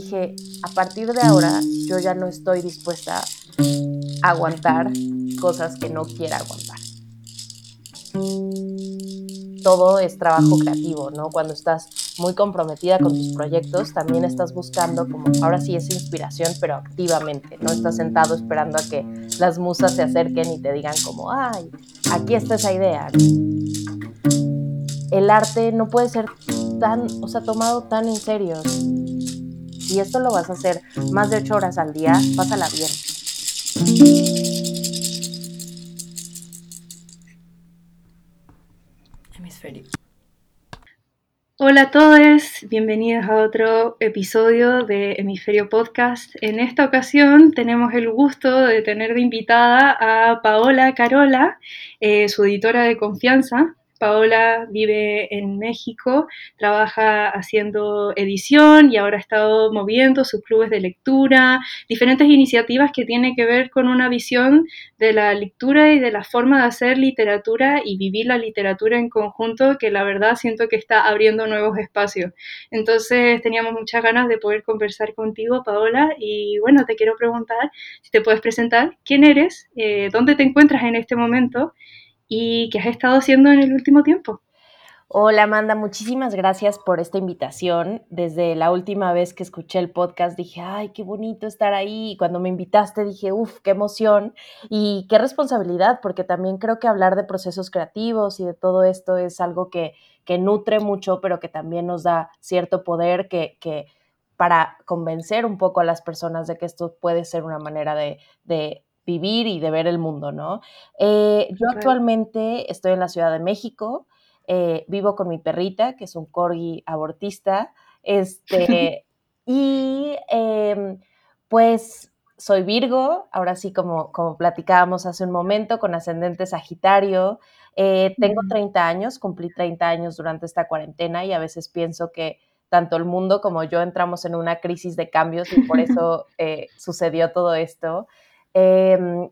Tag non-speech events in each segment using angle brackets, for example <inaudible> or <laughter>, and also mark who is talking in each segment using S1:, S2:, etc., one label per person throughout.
S1: dije, a partir de ahora yo ya no estoy dispuesta a aguantar cosas que no quiera aguantar. Todo es trabajo creativo, ¿no? Cuando estás muy comprometida con tus proyectos, también estás buscando como, ahora sí es inspiración, pero activamente, no estás sentado esperando a que las musas se acerquen y te digan como, ay, aquí está esa idea. El arte no puede ser tan, o sea, tomado tan en serio. Si esto lo vas a hacer más de ocho horas al día, pásala bien.
S2: Hemisferio. Hola a todos, bienvenidos a otro episodio de Hemisferio Podcast. En esta ocasión tenemos el gusto de tener de invitada a Paola Carola, eh, su editora de confianza. Paola vive en México, trabaja haciendo edición y ahora ha estado moviendo sus clubes de lectura, diferentes iniciativas que tienen que ver con una visión de la lectura y de la forma de hacer literatura y vivir la literatura en conjunto, que la verdad siento que está abriendo nuevos espacios. Entonces teníamos muchas ganas de poder conversar contigo, Paola, y bueno, te quiero preguntar si te puedes presentar. Quién eres, eh, dónde te encuentras en este momento y qué has estado haciendo en el último tiempo.
S1: Hola Amanda, muchísimas gracias por esta invitación. Desde la última vez que escuché el podcast dije, ay, qué bonito estar ahí. Y cuando me invitaste dije, uff, qué emoción y qué responsabilidad, porque también creo que hablar de procesos creativos y de todo esto es algo que, que nutre mucho, pero que también nos da cierto poder que, que para convencer un poco a las personas de que esto puede ser una manera de, de vivir y de ver el mundo, ¿no? Eh, yo actualmente estoy en la Ciudad de México, eh, vivo con mi perrita, que es un corgi abortista, <laughs> este, y em, pues soy Virgo, ahora sí como, como platicábamos hace un momento, con ascendente Sagitario, eh, tengo 30 años, cumplí 30 años durante esta cuarentena y a veces pienso que tanto el mundo como yo entramos en una crisis de cambios y por <laughs> eso sucedió todo esto. Em,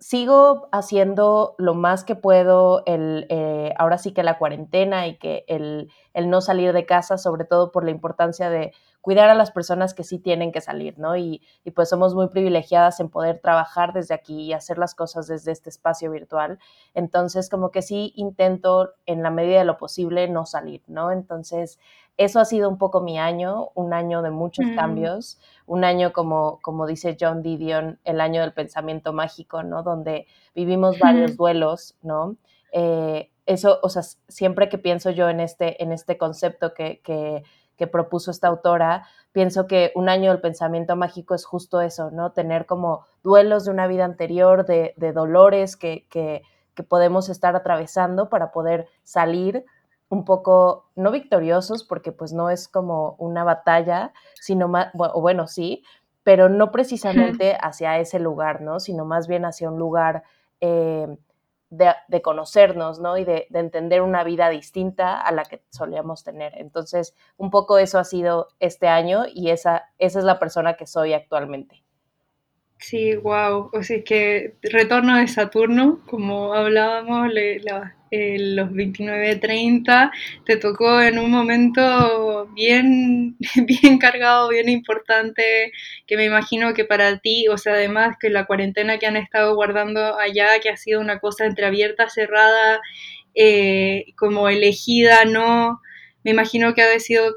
S1: sigo haciendo lo más que puedo, el, eh, ahora sí que la cuarentena y que el, no salir de casa, sobre todo por la importancia de cuidar a las personas que sí tienen que salir, ¿no? Y, y, pues somos muy privilegiadas en poder trabajar desde aquí y hacer las cosas desde este espacio virtual. Entonces, como que sí intento en la medida de lo posible no salir, ¿no? Entonces, eso ha sido un poco mi año, un año de muchos mm. cambios, un año como, como dice John Didion, el año del pensamiento mágico, ¿no? Donde vivimos varios duelos, ¿no? Eh, eso, o sea, siempre que pienso yo en este, en este concepto que, que, propuso esta autora, pienso que un año del pensamiento mágico es justo eso, ¿no? Tener como duelos de una vida anterior, de, de dolores que, que, que podemos estar atravesando para poder salir un poco, no victoriosos, porque pues no es como una batalla, sino más, o bueno, sí, pero no precisamente hacia ese lugar, ¿no? Sino más bien hacia un lugar eh, de, conocernos, ¿no? Y de, de, entender una vida distinta a la que solíamos tener. Entonces, un poco eso ha sido este año y esa, esa es la persona que soy actualmente.
S2: Sí, wow. O sea, es que retorno de Saturno, como hablábamos, le, la, los 29-30, te tocó en un momento bien, <laughs> bien cargado, bien importante, que me imagino que para ti, o sea, además que la cuarentena que han estado guardando allá, que ha sido una cosa entre abierta, cerrada, eh, como elegida, no, me imagino que ha sido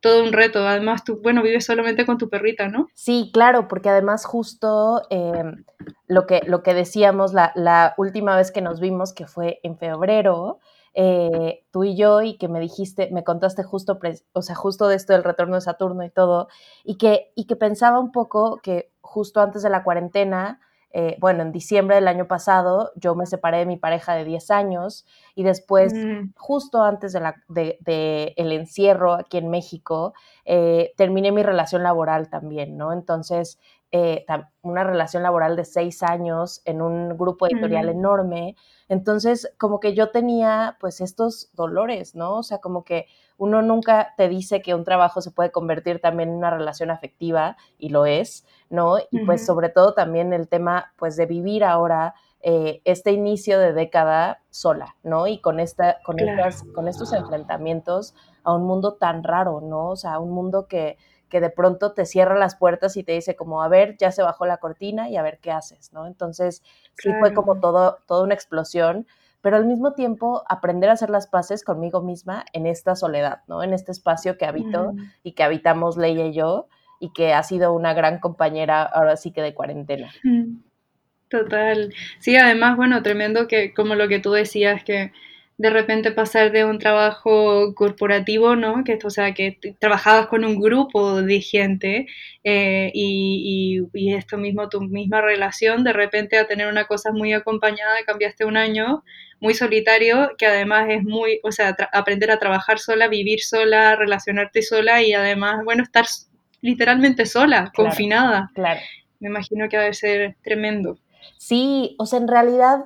S2: todo un reto. Además, tú, bueno, vives solamente con tu perrita, ¿no?
S1: Sí, claro, porque además justo em, lo, que, lo que decíamos la, la, última vez que nos vimos, que fue en febrero, eh, tú y yo, y que me dijiste, me contaste justo, o sea, justo de esto del retorno de Saturno y todo, y que, y que pensaba un poco que justo antes de la cuarentena, eh, bueno, en diciembre del año pasado yo me separé de mi pareja de 10 años y después, mm. justo antes del de, el encierro aquí en México, eh, terminé mi relación laboral también, ¿no? Entonces, eh, una relación laboral de seis años en un grupo editorial mm. enorme. Entonces, como que yo tenía pues estos dolores, ¿no? O sea, como que uno nunca te dice que un trabajo se puede convertir también en una relación afectiva y lo es, ¿no? Y pues sobre todo también el tema pues de vivir ahora eh, este inicio de década sola, ¿no? Y con, esta, con, estas, con estos enfrentamientos a un mundo tan raro, ¿no? O sea, un mundo que, que de pronto te cierra las puertas y te dice como, a ver, ya se bajó la cortina y a ver qué haces, ¿no? Entonces, sí fue como todo, toda una explosión, pero al mismo tiempo aprender a hacer las paces conmigo misma en esta soledad, ¿no? En este espacio que habito y que habitamos Leia y yo y que ha sido una gran compañera ahora sí que de cuarentena.
S2: Total. Sí, además, bueno, tremendo que como lo que tú decías, que de repente pasar de un trabajo corporativo, ¿no? Que o sea, que trabajabas con un grupo de gente eh, y, y, esto mismo, tu misma relación, de repente a tener una cosa muy acompañada, cambiaste un año muy solitario, que además es muy, o sea, aprender a trabajar sola, vivir sola, relacionarte sola y además, bueno, estar literalmente sola, confinada.
S1: Claro.
S2: Me imagino que debe ser tremendo.
S1: Sí, o sea, en realidad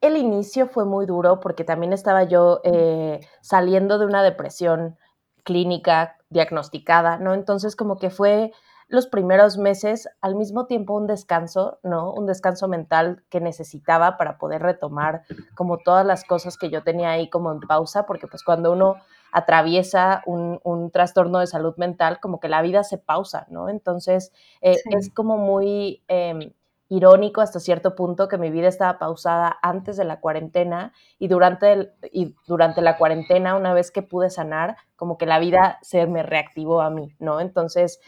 S1: el inicio fue muy duro porque también estaba yo eh, saliendo de una depresión clínica diagnosticada, ¿no? Entonces como que fue los primeros meses al mismo tiempo un descanso, ¿no? Un descanso mental que necesitaba para poder retomar como todas las cosas que yo tenía ahí como en pausa, porque pues cuando uno atraviesa un, trastorno de salud mental, como que la vida se pausa, ¿no? Entonces eh, es como muy... Em, irónico hasta cierto punto que mi vida estaba pausada antes de la cuarentena y durante, y durante la cuarentena, una vez que pude sanar, como que la vida se me reactivó a mí, ¿no? Entonces,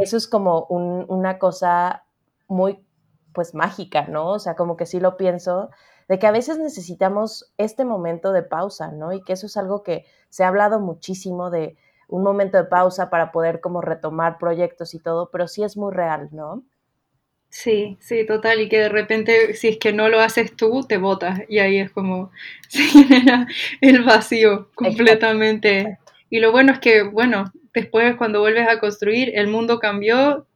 S1: eso es como una cosa muy, pues, mágica, ¿no? O sea, como que sí lo pienso, de que a veces necesitamos este momento de pausa, ¿no? Y que eso es algo que se ha hablado muchísimo de un momento de pausa para poder como retomar proyectos y todo, pero sí es muy real, ¿no?
S2: Sí, sí, total, y que de repente si es que no lo haces tú, te botas y ahí es como <laughs> se genera el vacío completamente. Y lo bueno es que, bueno, después cuando vuelves a construir, el mundo cambió,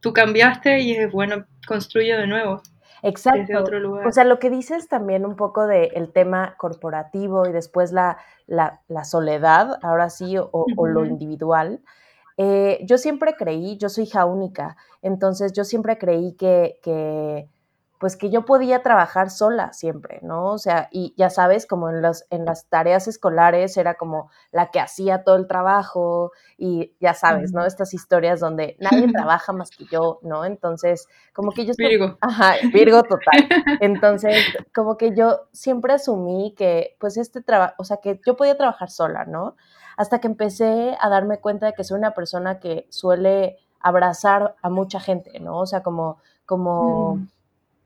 S2: tú cambiaste y es bueno, construye de nuevo.
S1: Exacto. Desde otro lugar. O sea, lo que dices también un poco del tema corporativo y después la, la, la soledad, ahora sí, o, o lo individual, eh, yo siempre creí, yo soy hija única, entonces yo siempre creí que, que, pues que yo podía trabajar sola siempre, ¿no? O sea, y ya sabes, como en, los, en las tareas escolares era como la que hacía todo el trabajo y ya sabes, ¿no? Estas historias donde nadie <laughs> trabaja más que yo, ¿no? Entonces, como que yo...
S2: Virgo. <laughs>
S1: Ajá, Virgo total. Entonces, como que yo siempre asumí que, pues este trabajo, o sea, que yo podía trabajar sola, ¿no? hasta que empecé a darme cuenta de que soy una persona que suele abrazar a mucha gente, ¿no? O sea, como, como, mm.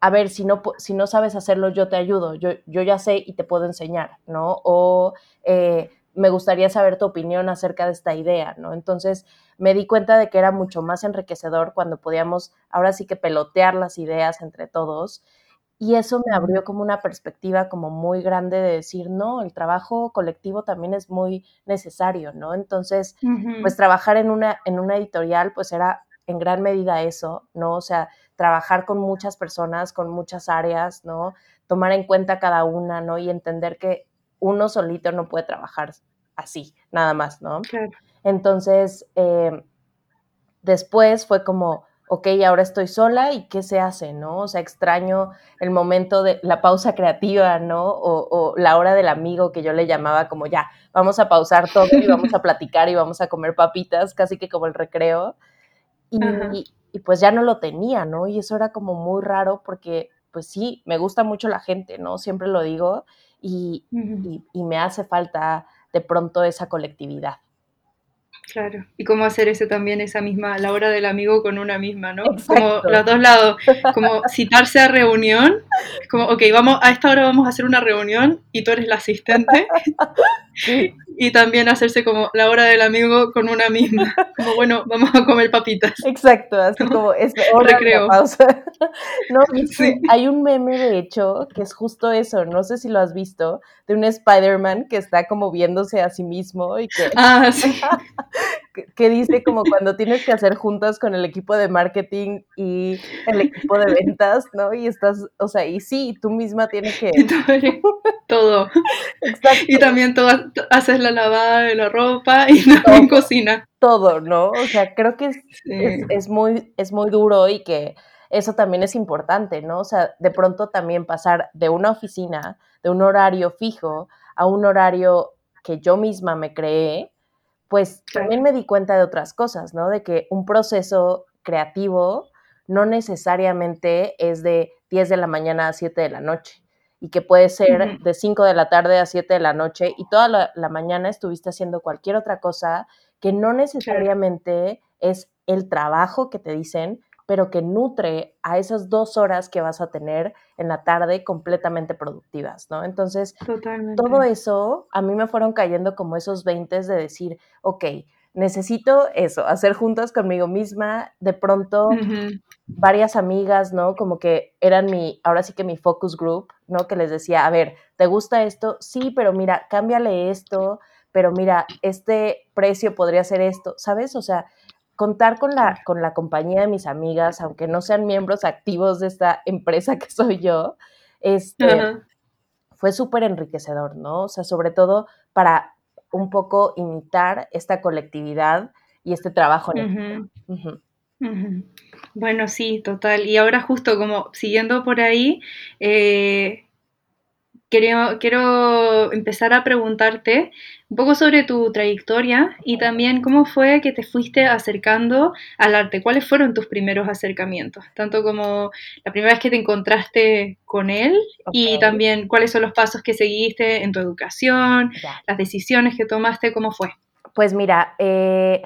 S1: A ver, si no, si no sabes hacerlo, yo te ayudo, yo, yo ya sé y te puedo enseñar, ¿no? O eh, me gustaría saber tu opinión acerca de esta idea, ¿no? Entonces me di cuenta de que era mucho más enriquecedor cuando podíamos ahora sí que pelotear las ideas entre todos y eso me abrió como una perspectiva como muy grande de decir, no, el trabajo colectivo también es muy necesario, ¿no? Entonces, pues trabajar en una, en una editorial, pues era en gran medida eso, ¿no? O sea, trabajar con muchas personas, con muchas áreas, ¿no? Tomar en cuenta cada una, ¿no? Y entender que uno solito no puede trabajar así, nada más, ¿no? Entonces, eh, después fue como, ok, ahora estoy sola y qué se hace, ¿no? O sea, extraño el momento de la pausa creativa, ¿no? O, la hora del amigo que yo le llamaba como ya, vamos a pausar todo y vamos a <laughs> platicar y vamos a comer papitas, casi que como el recreo. Y, pues ya no lo tenía, ¿no? Y eso era como muy raro porque, pues sí, me gusta mucho la gente, ¿no? Siempre lo digo y me hace falta de pronto esa colectividad.
S2: Claro, y cómo hacer ese también, esa misma, la hora del amigo con una misma, ¿no? Como los dos lados, como citarse a reunión, como, ok, vamos, a esta hora vamos a hacer una reunión y tú eres la asistente. <laughs> Y también hacerse como la hora del amigo con una misma, <laughs> como bueno, vamos a comer papitas.
S1: Exacto, así como <laughs> es hora de pausa. <laughs> No, sí. hay un meme de hecho que es justo eso, no sé si lo has visto, de un Spider-Man que está como viéndose a sí mismo y que...
S2: Ah, sí.
S1: Que, dice como cuando tienes que hacer juntas con el equipo de marketing y el equipo de ventas, ¿no? Y estás, o sea, y sí, tú misma tienes que... <laughs>
S2: Todo. Exacto. Y también tú haces la lavada de la ropa y <laughs> también cocina.
S1: Todo, ¿no? O sea, creo que es, muy, es muy duro y que eso también es importante, ¿no? O sea, de pronto también pasar de una oficina, de un horario fijo, a un horario que yo misma me creé, pues también me di cuenta de otras cosas, ¿no? De que un proceso creativo no necesariamente es de 10 de la mañana a 7 de la noche y que puede ser de 5 de la tarde a 7 de la noche y toda la, mañana estuviste haciendo cualquier otra cosa que no necesariamente es el trabajo que te dicen, pero que nutre a esas dos horas que vas a tener en la tarde completamente productivas, ¿no? Entonces, todo eso a mí me fueron cayendo como esos 20 de decir, ok, necesito eso, hacer juntas conmigo misma, de pronto varias amigas, ¿no? Como que eran mi, ahora sí que mi focus group, ¿no? Que les decía, a ver, ¿te gusta esto? Sí, pero mira, cámbiale esto, pero mira, este precio podría ser esto, ¿sabes? O sea, contar con la, con la compañía de mis amigas, aunque no sean miembros activos de esta empresa que soy yo, este, fue súper enriquecedor, ¿no? O sea, sobre todo para un poco imitar esta colectividad y este trabajo en
S2: Bueno, sí, total. Y ahora justo como siguiendo por ahí, eh, quiero, quiero empezar a preguntarte un poco sobre tu trayectoria y también cómo fue que te fuiste acercando al arte. ¿Cuáles fueron tus primeros acercamientos? Tanto como la primera vez que te encontraste con él y también cuáles son los pasos que seguiste en tu educación, las decisiones que tomaste, ¿cómo fue?
S1: Pues mira, eh,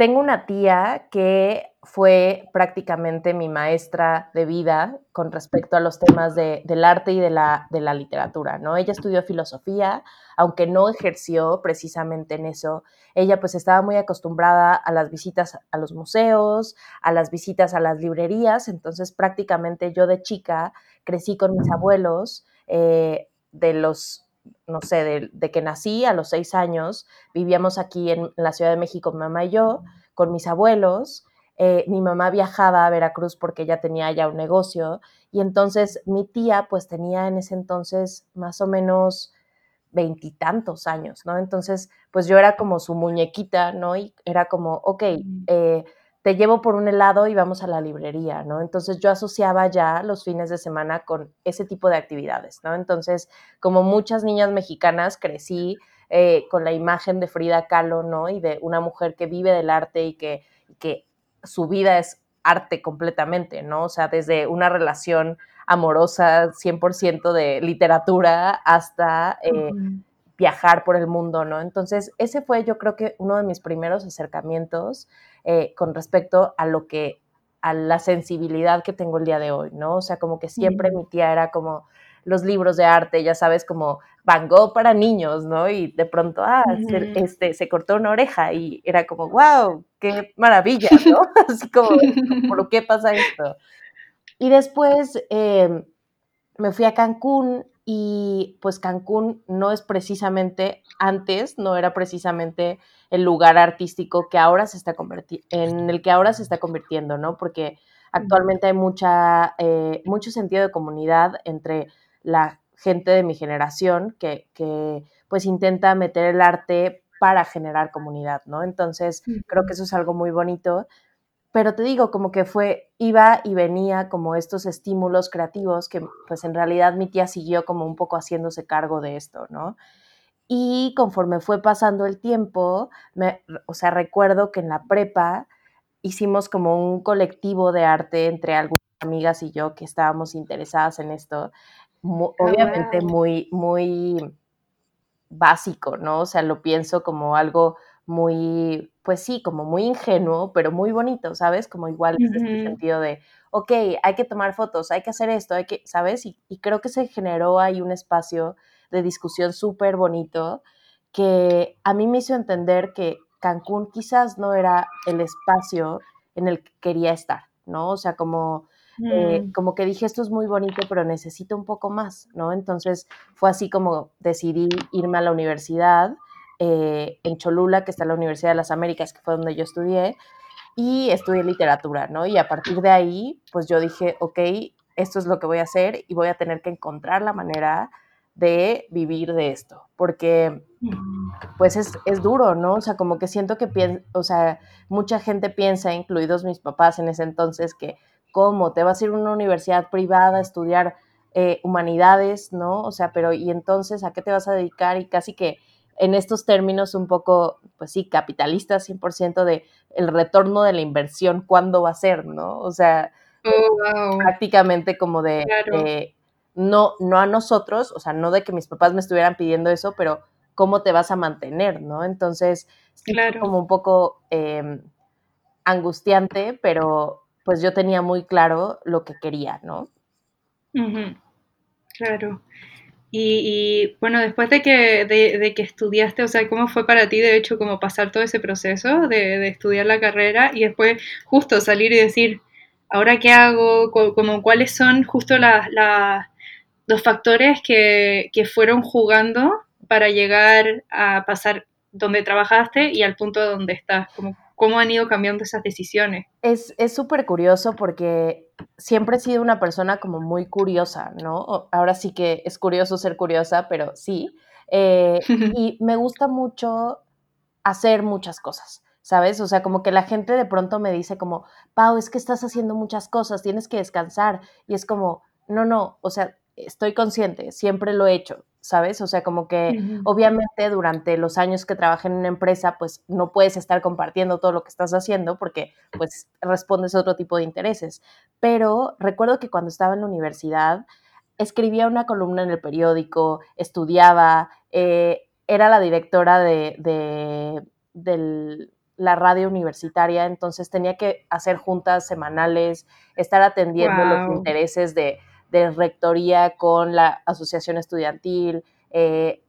S1: tengo una tía que fue prácticamente mi maestra de vida con respecto a los temas del arte y de la, de la literatura, ¿no? Ella estudió filosofía, aunque no ejerció precisamente en eso. Ella pues estaba muy acostumbrada a las visitas a los museos, a las visitas a las librerías, entonces prácticamente yo de chica crecí con mis abuelos eh, de los no sé, de, de, que nací a los seis años, vivíamos aquí en la Ciudad de México, mamá y yo, con mis abuelos, eh, mi mamá viajaba a Veracruz porque ella tenía ya un negocio y entonces mi tía pues tenía en ese entonces más o menos veintitantos años, ¿no? Entonces pues yo era como su muñequita, ¿no? Y era como, ok, eh, te llevo por un helado y vamos a la librería, ¿no? Entonces yo asociaba ya los fines de semana con ese tipo de actividades, ¿no? Entonces, como muchas niñas mexicanas, crecí eh, con la imagen de Frida Kahlo, ¿no? Y de una mujer que vive del arte y que, que su vida es arte completamente, ¿no? O sea, desde una relación amorosa 100% de literatura hasta eh, viajar por el mundo, ¿no? Entonces, ese fue yo creo que uno de mis primeros acercamientos eh, con respecto a lo que, a la sensibilidad que tengo el día de hoy, ¿no? O sea, como que siempre mi tía era como los libros de arte, ya sabes, como Van Gogh para niños, ¿no? Y de pronto, ah, se, este, se cortó una oreja y era como, wow, qué maravilla, ¿no? <laughs> Así como, ¿por qué pasa esto? Y después em, me fui a Cancún y pues Cancún no es precisamente, antes no era precisamente el lugar artístico que ahora se está convirtiendo, en el que ahora se está convirtiendo, ¿no? Porque actualmente hay mucha, eh, mucho sentido de comunidad entre la gente de mi generación que, pues intenta meter el arte para generar comunidad, ¿no? Entonces, creo que eso es algo muy bonito. Pero te digo, como que fue, iba y venía como estos estímulos creativos que pues en realidad mi tía siguió como un poco haciéndose cargo de esto, ¿no? Y conforme fue pasando el tiempo, me, o sea, recuerdo que en la prepa hicimos como un colectivo de arte entre algunas amigas y yo que estábamos interesadas en esto Ah, obviamente muy, muy básico, ¿no? O sea, lo pienso como algo muy, pues sí, como muy ingenuo, pero muy bonito, ¿sabes? Como igual en este sentido de, ok, hay que tomar fotos, hay que hacer esto, hay que, ¿sabes? Y, y creo que se generó ahí un espacio de discusión súper bonito que a mí me hizo entender que Cancún quizás no era el espacio en el que quería estar, ¿no? O sea, como eh, mm. como que dije, esto es muy bonito, pero necesito un poco más, ¿no? Entonces fue así como decidí irme a la universidad eh, en Cholula, que está la Universidad de las Américas, que fue donde yo estudié, y estudié literatura, ¿no? Y a partir de ahí, pues yo dije, ok, esto es lo que voy a hacer y voy a tener que encontrar la manera de vivir de esto, porque pues es, es, duro, ¿no? O sea, como que siento que, o sea, mucha gente piensa, incluidos mis papás en ese entonces, que ¿Cómo? ¿Te vas a ir a una universidad privada a estudiar eh, humanidades, no? O sea, pero ¿y entonces a qué te vas a dedicar? Y casi que en estos términos un poco, pues sí, capitalistas 100% de el retorno de la inversión, ¿cuándo va a ser, no? O sea,
S2: oh,
S1: prácticamente como de, no, no a nosotros, o sea, no de que mis papás me estuvieran pidiendo eso, pero cómo te vas a mantener, ¿no? Entonces, sí, como un poco em, angustiante, pero pues yo tenía muy claro lo que quería, ¿no?
S2: Claro. Y, bueno, después de que, de, que estudiaste, o sea, ¿cómo fue para ti, de hecho, como pasar todo ese proceso de, estudiar la carrera y después justo salir y decir, ¿ahora qué hago? Como cuáles son justo los factores que, que fueron jugando para llegar a pasar donde trabajaste y al punto donde estás? ¿Cómo han ido cambiando esas decisiones?
S1: Es súper curioso porque siempre he sido una persona como muy curiosa, ¿no? Ahora sí que es curioso ser curiosa, pero sí. Eh, <laughs> y me gusta mucho hacer muchas cosas. ¿sabes? O sea, como que la gente de pronto me dice como, Pau, es que estás haciendo muchas cosas, tienes que descansar. Y es como, no, no, o sea, estoy consciente, siempre lo he hecho, ¿sabes? O sea, como que obviamente durante los años que trabajé en una empresa, pues no puedes estar compartiendo todo lo que estás haciendo porque pues respondes a otro tipo de intereses. Pero recuerdo que cuando estaba en la universidad, escribía una columna en el periódico, estudiaba, eh, era la directora de, de, la radio universitaria, entonces tenía que hacer juntas semanales, estar atendiendo los intereses de de rectoría con la asociación estudiantil, eh,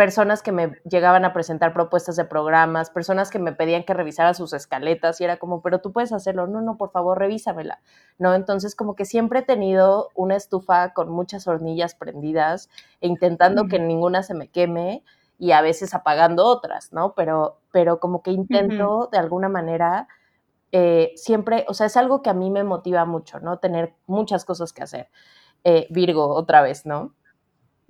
S1: personas que me llegaban a presentar propuestas de programas, personas que me pedían que revisara sus escaletas y era como, pero tú puedes hacerlo, no, no, por favor, revísamela, ¿no? Entonces como que siempre he tenido una estufa con muchas hornillas prendidas e intentando que ninguna se me queme y a veces apagando otras, ¿no? Pero, pero como que intento de alguna manera eh, siempre, o sea, es algo que a mí me motiva mucho, ¿no? Tener muchas cosas que hacer. Eh, Virgo, otra vez, ¿no?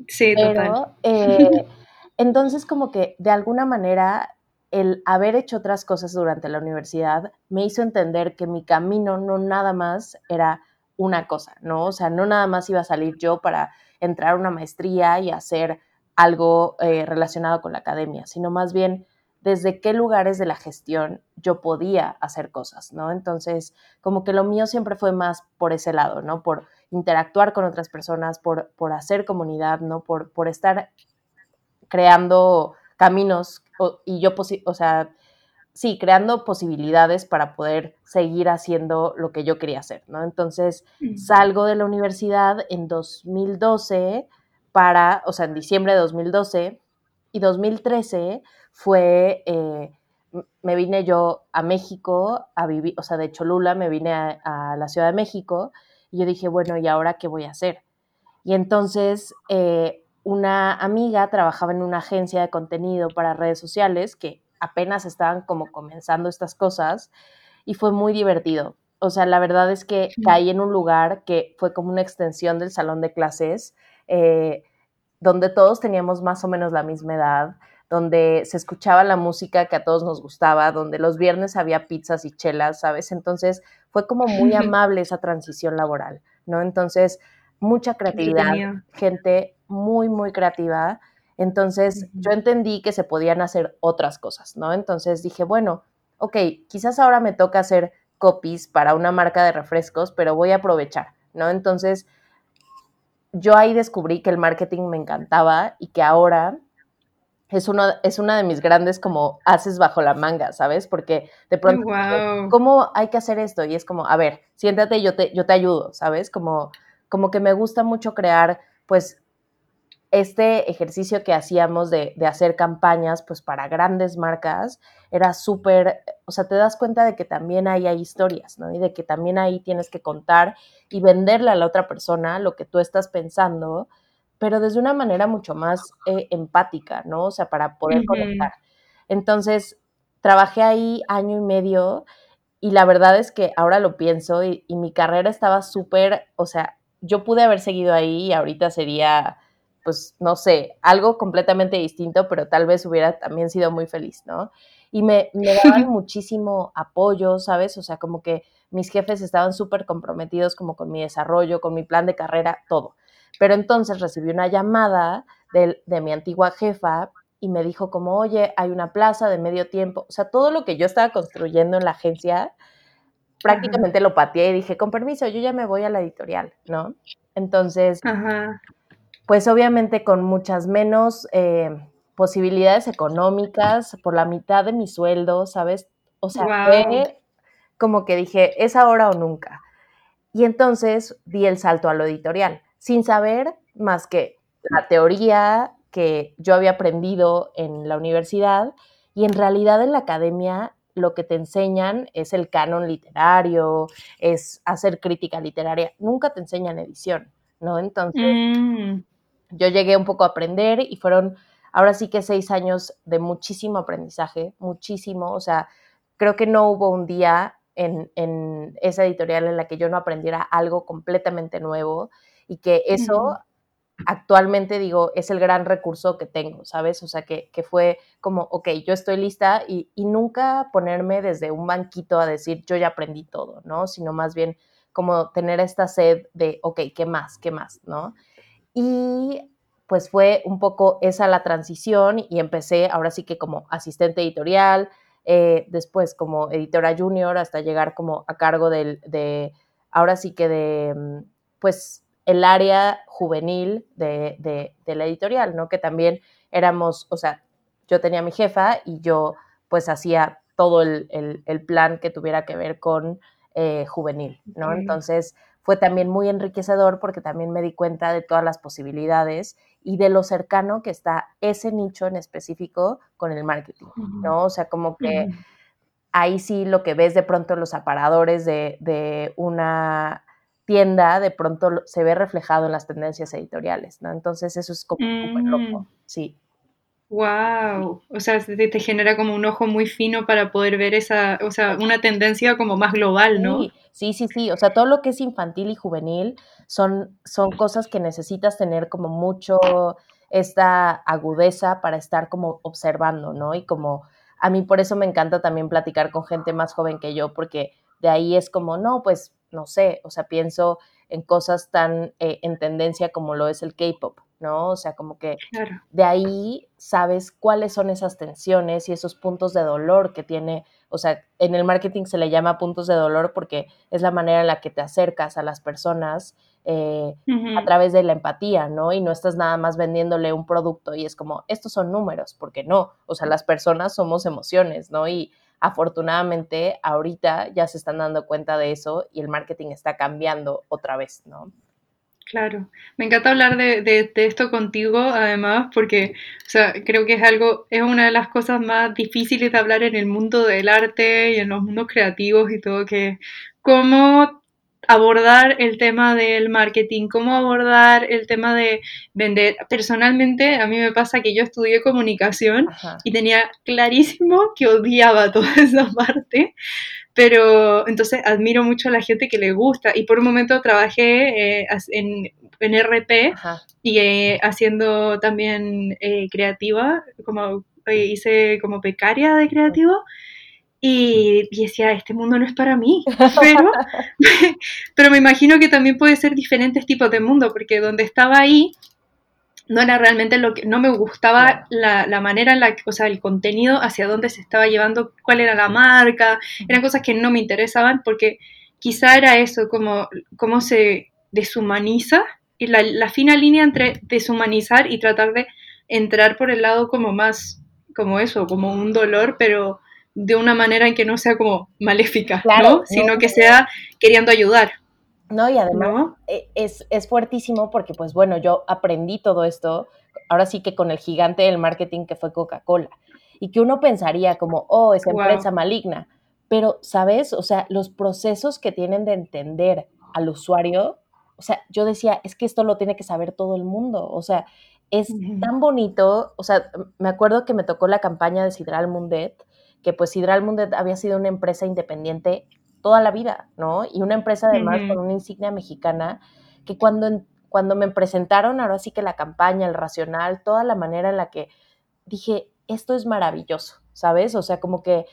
S2: Sí, total.
S1: Eh, <laughs> entonces, como que de alguna manera el haber hecho otras cosas durante la universidad me hizo entender que mi camino no nada más era una cosa, ¿no? O sea, no nada más iba a salir yo para entrar a una maestría y hacer algo relacionado con la academia, sino más bien desde qué lugares de la gestión yo podía hacer cosas, ¿no? Entonces, como que lo mío siempre fue más por ese lado, ¿no? Por interactuar con otras personas, por, por hacer comunidad, ¿no? Por, por estar creando caminos y yo, o sea, sí, creando posibilidades para poder seguir haciendo lo que yo quería hacer, ¿no? Entonces, mm. salgo de la universidad en 2012 para, o sea, en diciembre de 2012 y 2013 fue, eh, me vine yo a México a vivir, o sea, de Cholula me vine a, la Ciudad de México y yo dije, bueno, ¿y ahora qué voy a hacer? Y entonces eh, una amiga trabajaba en una agencia de contenido para redes sociales que apenas estaban como comenzando estas cosas y fue muy divertido. O sea, la verdad es que caí en un lugar que fue como una extensión del salón de clases, eh, donde todos teníamos más o menos la misma edad, donde se escuchaba la música que a todos nos gustaba, donde los viernes había pizzas y chelas, ¿sabes? Entonces fue como muy <laughs> amable esa transición laboral, ¿no? Entonces, mucha creatividad, gente muy, muy creativa. Entonces, yo entendí que se podían hacer otras cosas, ¿no? Entonces dije, bueno, ok, quizás ahora me toca hacer copies para una marca de refrescos, pero voy a aprovechar, ¿no? Entonces, yo ahí descubrí que el marketing me encantaba y que ahora es, uno, es una de mis grandes como haces bajo la manga, ¿sabes? Porque de pronto, ¿cómo hay que hacer esto? Y es como, a ver, siéntate, yo te, yo te ayudo, ¿sabes? Como, como que me gusta mucho crear, pues, este ejercicio que hacíamos de, de hacer campañas, pues, para grandes marcas, era súper, o sea, te das cuenta de que también ahí hay historias, ¿no? Y de que también ahí tienes que contar y venderle a la otra persona lo que tú estás pensando pero desde una manera mucho más eh, empática, ¿no? O sea, para poder conectar. Entonces, trabajé ahí año y medio y la verdad es que ahora lo pienso y, mi carrera estaba súper, o sea, yo pude haber seguido ahí y ahorita sería, pues, no sé, algo completamente distinto, pero tal vez hubiera también sido muy feliz, ¿no? Y me, me daban <laughs> muchísimo apoyo, ¿sabes? O sea, como que mis jefes estaban súper comprometidos como con mi desarrollo, con mi plan de carrera, todo. Pero entonces recibí una llamada de, mi antigua jefa y me dijo como, oye, hay una plaza de medio tiempo. O sea, todo lo que yo estaba construyendo en la agencia, prácticamente lo pateé y dije, con permiso, yo ya me voy a la editorial, ¿no? Entonces, pues obviamente con muchas menos eh, posibilidades económicas, por la mitad de mi sueldo, ¿sabes? O sea, fue como que dije, es ahora o nunca. Y entonces di el salto a lo editorial, sin saber más que la teoría que yo había aprendido en la universidad y en realidad en la academia lo que te enseñan es el canon literario, es hacer crítica literaria, nunca te enseñan edición, ¿no? Entonces, mm. yo llegué un poco a aprender y fueron ahora sí que seis años de muchísimo aprendizaje, muchísimo, o sea, creo que no hubo un día en, esa editorial en la que yo no aprendiera algo completamente nuevo y que eso actualmente digo es el gran recurso que tengo, ¿sabes? O sea, que, fue como, ok, yo estoy lista y, nunca ponerme desde un banquito a decir yo ya aprendí todo, ¿no? Sino más bien como tener esta sed de, ok, ¿qué más? ¿Qué más? ¿No? Y pues fue un poco esa la transición y empecé ahora sí que como asistente editorial, eh, después como editora junior hasta llegar como a cargo del, de, ahora sí que de, mm, pues el área juvenil de, la editorial, ¿no? Que también éramos, o sea, yo tenía mi jefa y yo pues hacía todo el, plan que tuviera que ver con eh, juvenil, ¿no? Entonces fue también muy enriquecedor porque también me di cuenta de todas las posibilidades y de lo cercano que está ese nicho en específico con el marketing, ¿no? O sea, como que ahí sí lo que ves de pronto los aparadores de, de una tienda de pronto se ve reflejado en las tendencias editoriales, ¿no? Entonces eso es como súper loco, mm. sí.
S2: Wow, o sea, te, genera como un ojo muy fino para poder ver esa, o sea, una tendencia como más global, ¿no?
S1: Sí, sí, sí, o sea, todo lo que es infantil y juvenil son, son cosas que necesitas tener como mucho esta agudeza para estar como observando, ¿no? Y como a mí por eso me encanta también platicar con gente más joven que yo, porque de ahí es como, no, pues no sé, o sea, pienso en cosas tan eh, en tendencia como lo es el K-pop, ¿no? O sea, como que de ahí sabes cuáles son esas tensiones y esos puntos de dolor que tiene, o sea, en el marketing se le llama puntos de dolor porque es la manera en la que te acercas a las personas eh, a través de la empatía, ¿no? Y no estás nada más vendiéndole un producto y es como, estos son números, porque no, o sea, las personas somos emociones, ¿no? Y afortunadamente ahorita ya se están dando cuenta de eso y el marketing está cambiando otra vez, ¿no?
S2: Claro, me encanta hablar de, esto contigo, además, porque, o sea, creo que es algo, es una de las cosas más difíciles de hablar en el mundo del arte y en los mundos creativos y todo, que cómo abordar el tema del marketing, cómo abordar el tema de vender. Personalmente, a mí me pasa que yo estudié comunicación y tenía clarísimo que odiaba toda <laughs> esa parte, pero entonces admiro mucho a la gente que le gusta y por un momento trabajé eh, en, en, RP y eh, haciendo también eh, creativa, como hice como becaria de creativo. Y, decía, este mundo no es para mí, <laughs> pero, <laughs> pero me imagino que también puede ser diferentes tipos de mundo, porque donde estaba ahí no era realmente lo que, no me gustaba la, la, manera en la que, o sea, el contenido hacia dónde se estaba llevando, cuál era la marca, eran cosas que no me interesaban porque quizá era eso, como cómo se deshumaniza y la, la fina línea entre deshumanizar y tratar de entrar por el lado como más, como eso, como un dolor, pero de una manera en que no sea como maléfica, ¿no? Sino que sea queriendo ayudar.
S1: No, y además e, Es, es fuertísimo porque, pues bueno, yo aprendí todo esto, ahora sí que con el gigante del marketing que fue Coca-Cola, y que uno pensaría como, oh, esa empresa maligna, pero, ¿sabes? O sea, los procesos que tienen de entender al usuario, o sea, yo decía, es que esto lo tiene que saber todo el mundo, o sea, es tan bonito, o sea, me acuerdo que me tocó la campaña de Sidral Mundet, que pues Hidral Mundet había sido una empresa independiente toda la vida, ¿no? Y una empresa además con una insignia mexicana que cuando, cuando me presentaron ahora sí que la campaña, el racional, toda la manera en la que dije, esto es maravilloso, ¿sabes? O sea, como que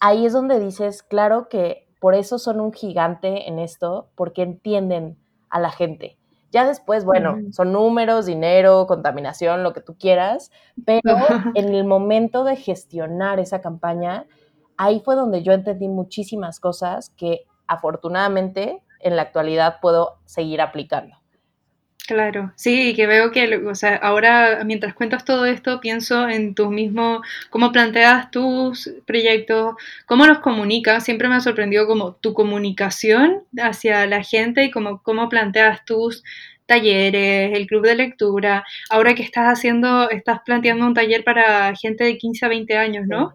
S1: ahí es donde dices, claro que por eso son un gigante en esto, porque entienden a la gente. Ya después, bueno, son números, dinero, contaminación, lo que tú quieras, pero en el momento de gestionar esa campaña, ahí fue donde yo entendí muchísimas cosas que afortunadamente en la actualidad puedo seguir aplicando.
S2: Claro, sí, que veo que, o sea, ahora mientras cuentas todo esto, pienso en tu mismo, cómo planteas tus proyectos, cómo los comunicas. Siempre me ha sorprendido como tu comunicación hacia la gente y cómo, cómo planteas tus talleres, el club de lectura. Ahora que estás haciendo, estás planteando un taller para gente de 15 a 20 años, ¿no?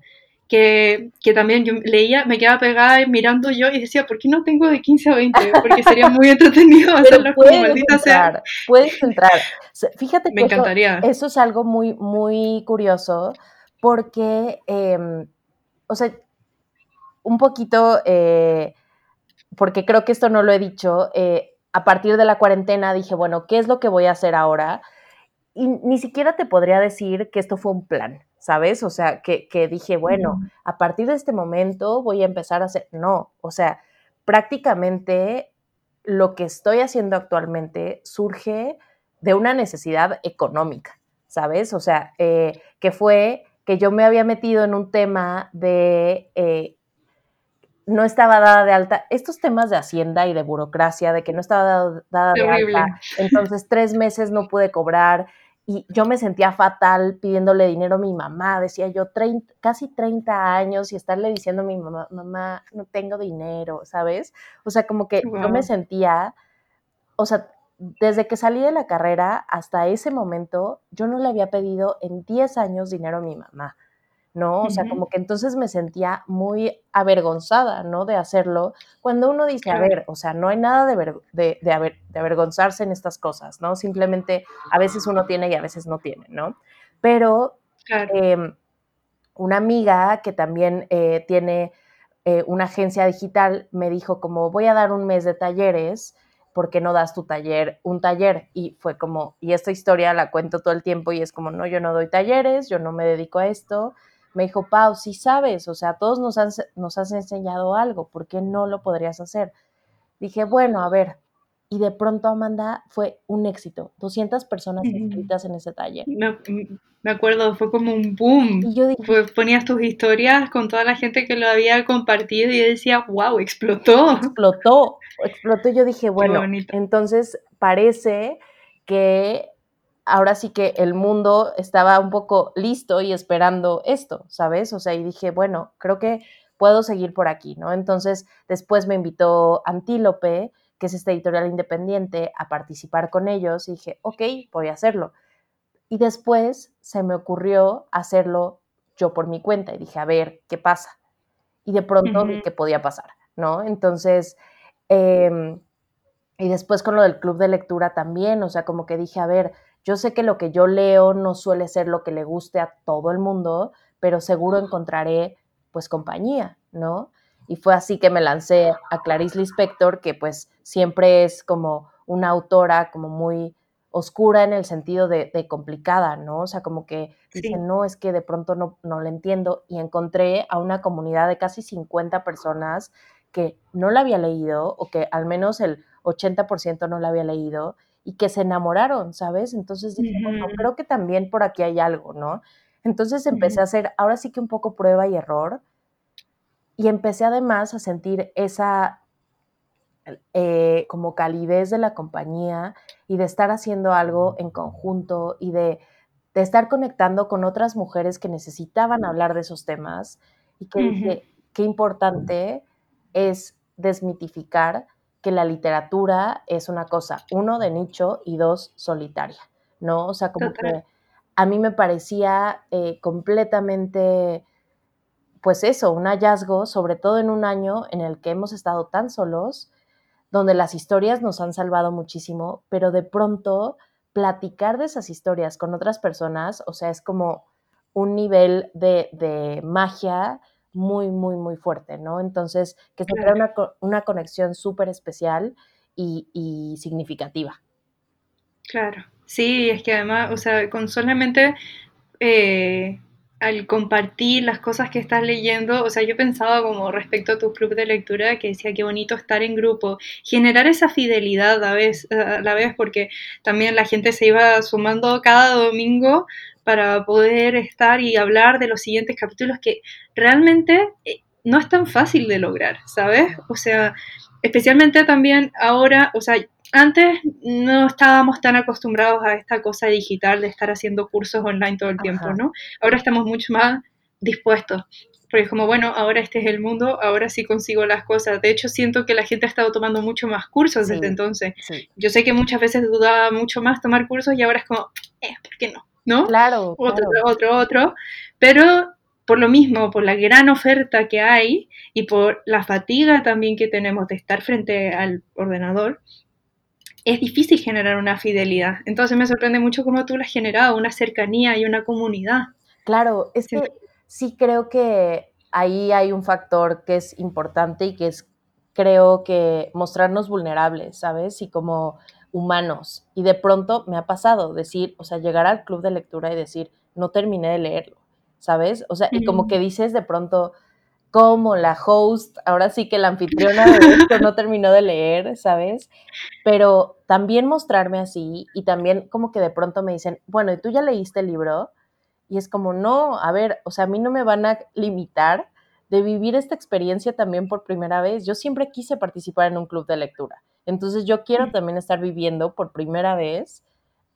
S2: Que, también yo leía, me quedaba pegada mirando yo y decía, ¿por qué no tengo de 15 a 20? Porque sería muy <laughs> entretenido hacerlo como maldita
S1: sea. Puedes entrar. Fíjate <laughs>
S2: que me encantaría.
S1: Eso, es algo muy, muy curioso porque, em, o sea, un poquito, eh, porque creo que esto no lo he dicho, eh, a partir de la cuarentena dije, bueno, ¿qué es lo que voy a hacer ahora? Y ni siquiera te podría decir que esto fue un plan. ¿Sabes? O sea, que, dije, bueno, a partir de este momento voy a empezar a hacer, no, o sea, prácticamente lo que estoy haciendo actualmente surge de una necesidad económica, ¿sabes? O sea, eh, que fue que yo me había metido en un tema de... Eh, no estaba dada de alta, estos temas de hacienda y de burocracia, de que no estaba dada, de alta, entonces tres meses no pude cobrar, y yo me sentía fatal pidiéndole dinero a mi mamá, decía yo, casi 30 años y estarle diciendo a mi mamá, mamá, no tengo dinero, ¿sabes? O sea, como que yo me sentía, o sea, desde que salí de la carrera hasta ese momento, yo no le había pedido en 10 años dinero a mi mamá. ¿No? O sea, como que entonces me sentía muy avergonzada, ¿no? De hacerlo, cuando uno dice, a ver, o sea, no hay nada de, de, de, avergonzarse en estas cosas, ¿no? Simplemente a veces uno tiene y a veces no tiene, ¿no? Pero em, una amiga que también eh, tiene eh, una agencia digital me dijo como, voy a dar un mes de talleres, ¿por qué no das tu taller, un taller? Y fue como, y esta historia la cuento todo el tiempo y es como, no, yo no doy talleres, yo no me dedico a esto, me dijo, Pau, si sabes, o sea, todos nos, nos has enseñado algo, ¿por qué no lo podrías hacer? Dije, bueno, a ver, y de pronto Amanda fue un éxito, 200 personas inscritas en ese taller.
S2: Me, acuerdo, fue como un boom. Y yo dije, ponías tus historias con toda la gente que lo había compartido y yo decía, wow, explotó.
S1: Explotó, explotó. Yo dije, bueno, entonces parece que ahora sí que el mundo estaba un poco listo y esperando esto, ¿sabes? O sea, y dije, bueno, creo que puedo seguir por aquí, ¿no? Entonces, después me invitó Antílope, que es esta editorial independiente, a participar con ellos y dije, ok, voy a hacerlo. Y después se me ocurrió hacerlo yo por mi cuenta y dije, a ver, ¿qué pasa? Y de pronto vi que podía pasar, ¿no? Entonces, em, y después con lo del club de lectura también, o sea, como que dije, a ver, yo sé que lo que yo leo no suele ser lo que le guste a todo el mundo, pero seguro encontraré pues compañía, ¿no? Y fue así que me lancé a Clarice Lispector, que pues siempre es como una autora como muy oscura en el sentido de, complicada, ¿no? O sea, como que no, es que de pronto no, no la entiendo. Y encontré a una comunidad de casi 50 personas que no la había leído o que al menos el 80% no la había leído y que se enamoraron, ¿sabes? Entonces dije, bueno, creo que también por aquí hay algo, ¿no? Entonces empecé a hacer, ahora sí que un poco prueba y error, y empecé además a sentir esa eh, como calidez de la compañía y de estar haciendo algo en conjunto y de, de, estar conectando con otras mujeres que necesitaban hablar de esos temas y que dije, qué importante es desmitificar que la literatura es una cosa, uno, de nicho y dos, solitaria, ¿no? O sea, como que a mí me parecía eh, completamente, pues eso, un hallazgo, sobre todo en un año en el que hemos estado tan solos, donde las historias nos han salvado muchísimo, pero de pronto platicar de esas historias con otras personas, o sea, es como un nivel de, de magia muy, muy, muy fuerte, ¿no? Entonces, que se crea una, una conexión súper especial y, significativa.
S2: Claro, sí, es que además, o sea, con solamente eh, al compartir las cosas que estás leyendo, o sea, yo pensaba como respecto a tu club de lectura que decía qué bonito estar en grupo, generar esa fidelidad a, vez, a la vez, porque también la gente se iba sumando cada domingo para poder estar y hablar de los siguientes capítulos que realmente eh, no es tan fácil de lograr, ¿sabes? O sea, especialmente también ahora, o sea, antes no estábamos tan acostumbrados a esta cosa digital de estar haciendo cursos online todo el tiempo, ¿no? Ahora estamos mucho más dispuestos. Porque es como, bueno, ahora este es el mundo, ahora sí consigo las cosas. De hecho, siento que la gente ha estado tomando mucho más cursos desde entonces. Yo sé que muchas veces dudaba mucho más tomar cursos y ahora es como, eh, ¿por qué no? ¿No?
S1: Claro.
S2: Otro, otro, otro. Pero por lo mismo, por la gran oferta que hay y por la fatiga también que tenemos de estar frente al ordenador, es difícil generar una fidelidad. Entonces me sorprende mucho cómo tú la has generado, una cercanía y una comunidad.
S1: Claro, es que sí creo que ahí hay un factor que es importante y que es, creo que, mostrarnos vulnerables, ¿sabes? Y como humanos. Y de pronto me ha pasado decir, o sea, llegar al club de lectura y decir, no terminé de leerlo, ¿sabes? O sea, y como que dices de pronto, como la host, ahora sí que la anfitriona de esto no terminó de leer, ¿sabes? Pero también mostrarme así y también como que de pronto me dicen, bueno, ¿y tú ya leíste el libro? Y es como, no, a ver, o sea, a mí no me van a limitar de vivir esta experiencia también por primera vez. Yo siempre quise participar en un club de lectura. Entonces yo quiero también estar viviendo por primera vez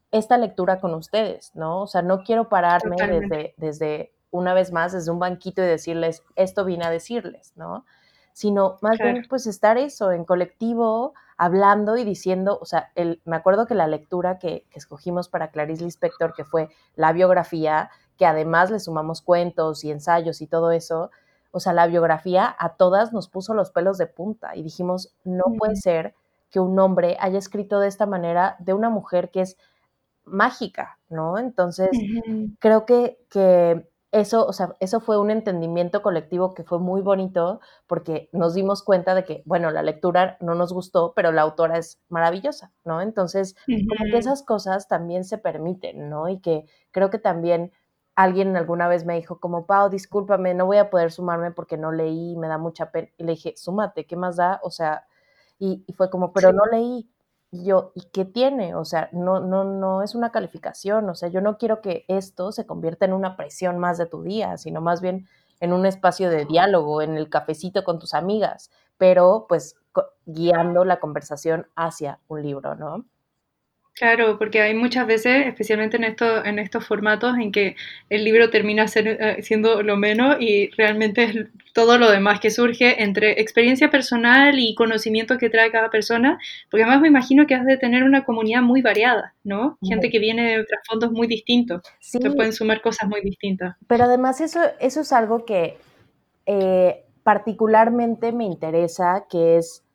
S1: esta lectura con ustedes, ¿no? O sea, no quiero pararme desde, desde una vez más desde un banquito y decirles, esto vine a decirles, ¿no? Sino más bien pues estar eso en colectivo, hablando y diciendo, o sea, el, me acuerdo que la lectura que, escogimos para Clarice Lispector, que fue la biografía, que además le sumamos cuentos y ensayos y todo eso, o sea, la biografía a todas nos puso los pelos de punta y dijimos, no puede ser que un hombre haya escrito de esta manera de una mujer que es mágica, ¿no? Entonces, creo que, que eso, o sea, eso fue un entendimiento colectivo que fue muy bonito porque nos dimos cuenta de que, bueno, la lectura no nos gustó, pero la autora es maravillosa, ¿no? Entonces, como que esas cosas también se permiten, ¿no? Y que creo que también alguien alguna vez me dijo como, Pau, discúlpame, no voy a poder sumarme porque no leí, me da mucha pena. Y le dije, súmate, ¿qué más da? O sea, y, fue como, pero no leí. Y yo, ¿y qué tiene? O sea, no, no, no es una calificación, o sea, yo no quiero que esto se convierta en una presión más de tu día, sino más bien en un espacio de diálogo, en el cafecito con tus amigas, pero pues guiando la conversación hacia un libro, ¿no?
S2: Claro, porque hay muchas veces, especialmente en, esto, en estos formatos, en que el libro termina ser, eh, siendo lo menos y realmente es todo lo demás que surge entre experiencia personal y conocimiento que trae cada persona, porque además me imagino que has de tener una comunidad muy variada, ¿no? Gente que viene de otros fondos muy distintos, sí. te pueden sumar cosas muy distintas.
S1: Pero además eso, eso es algo que eh, particularmente me interesa, que es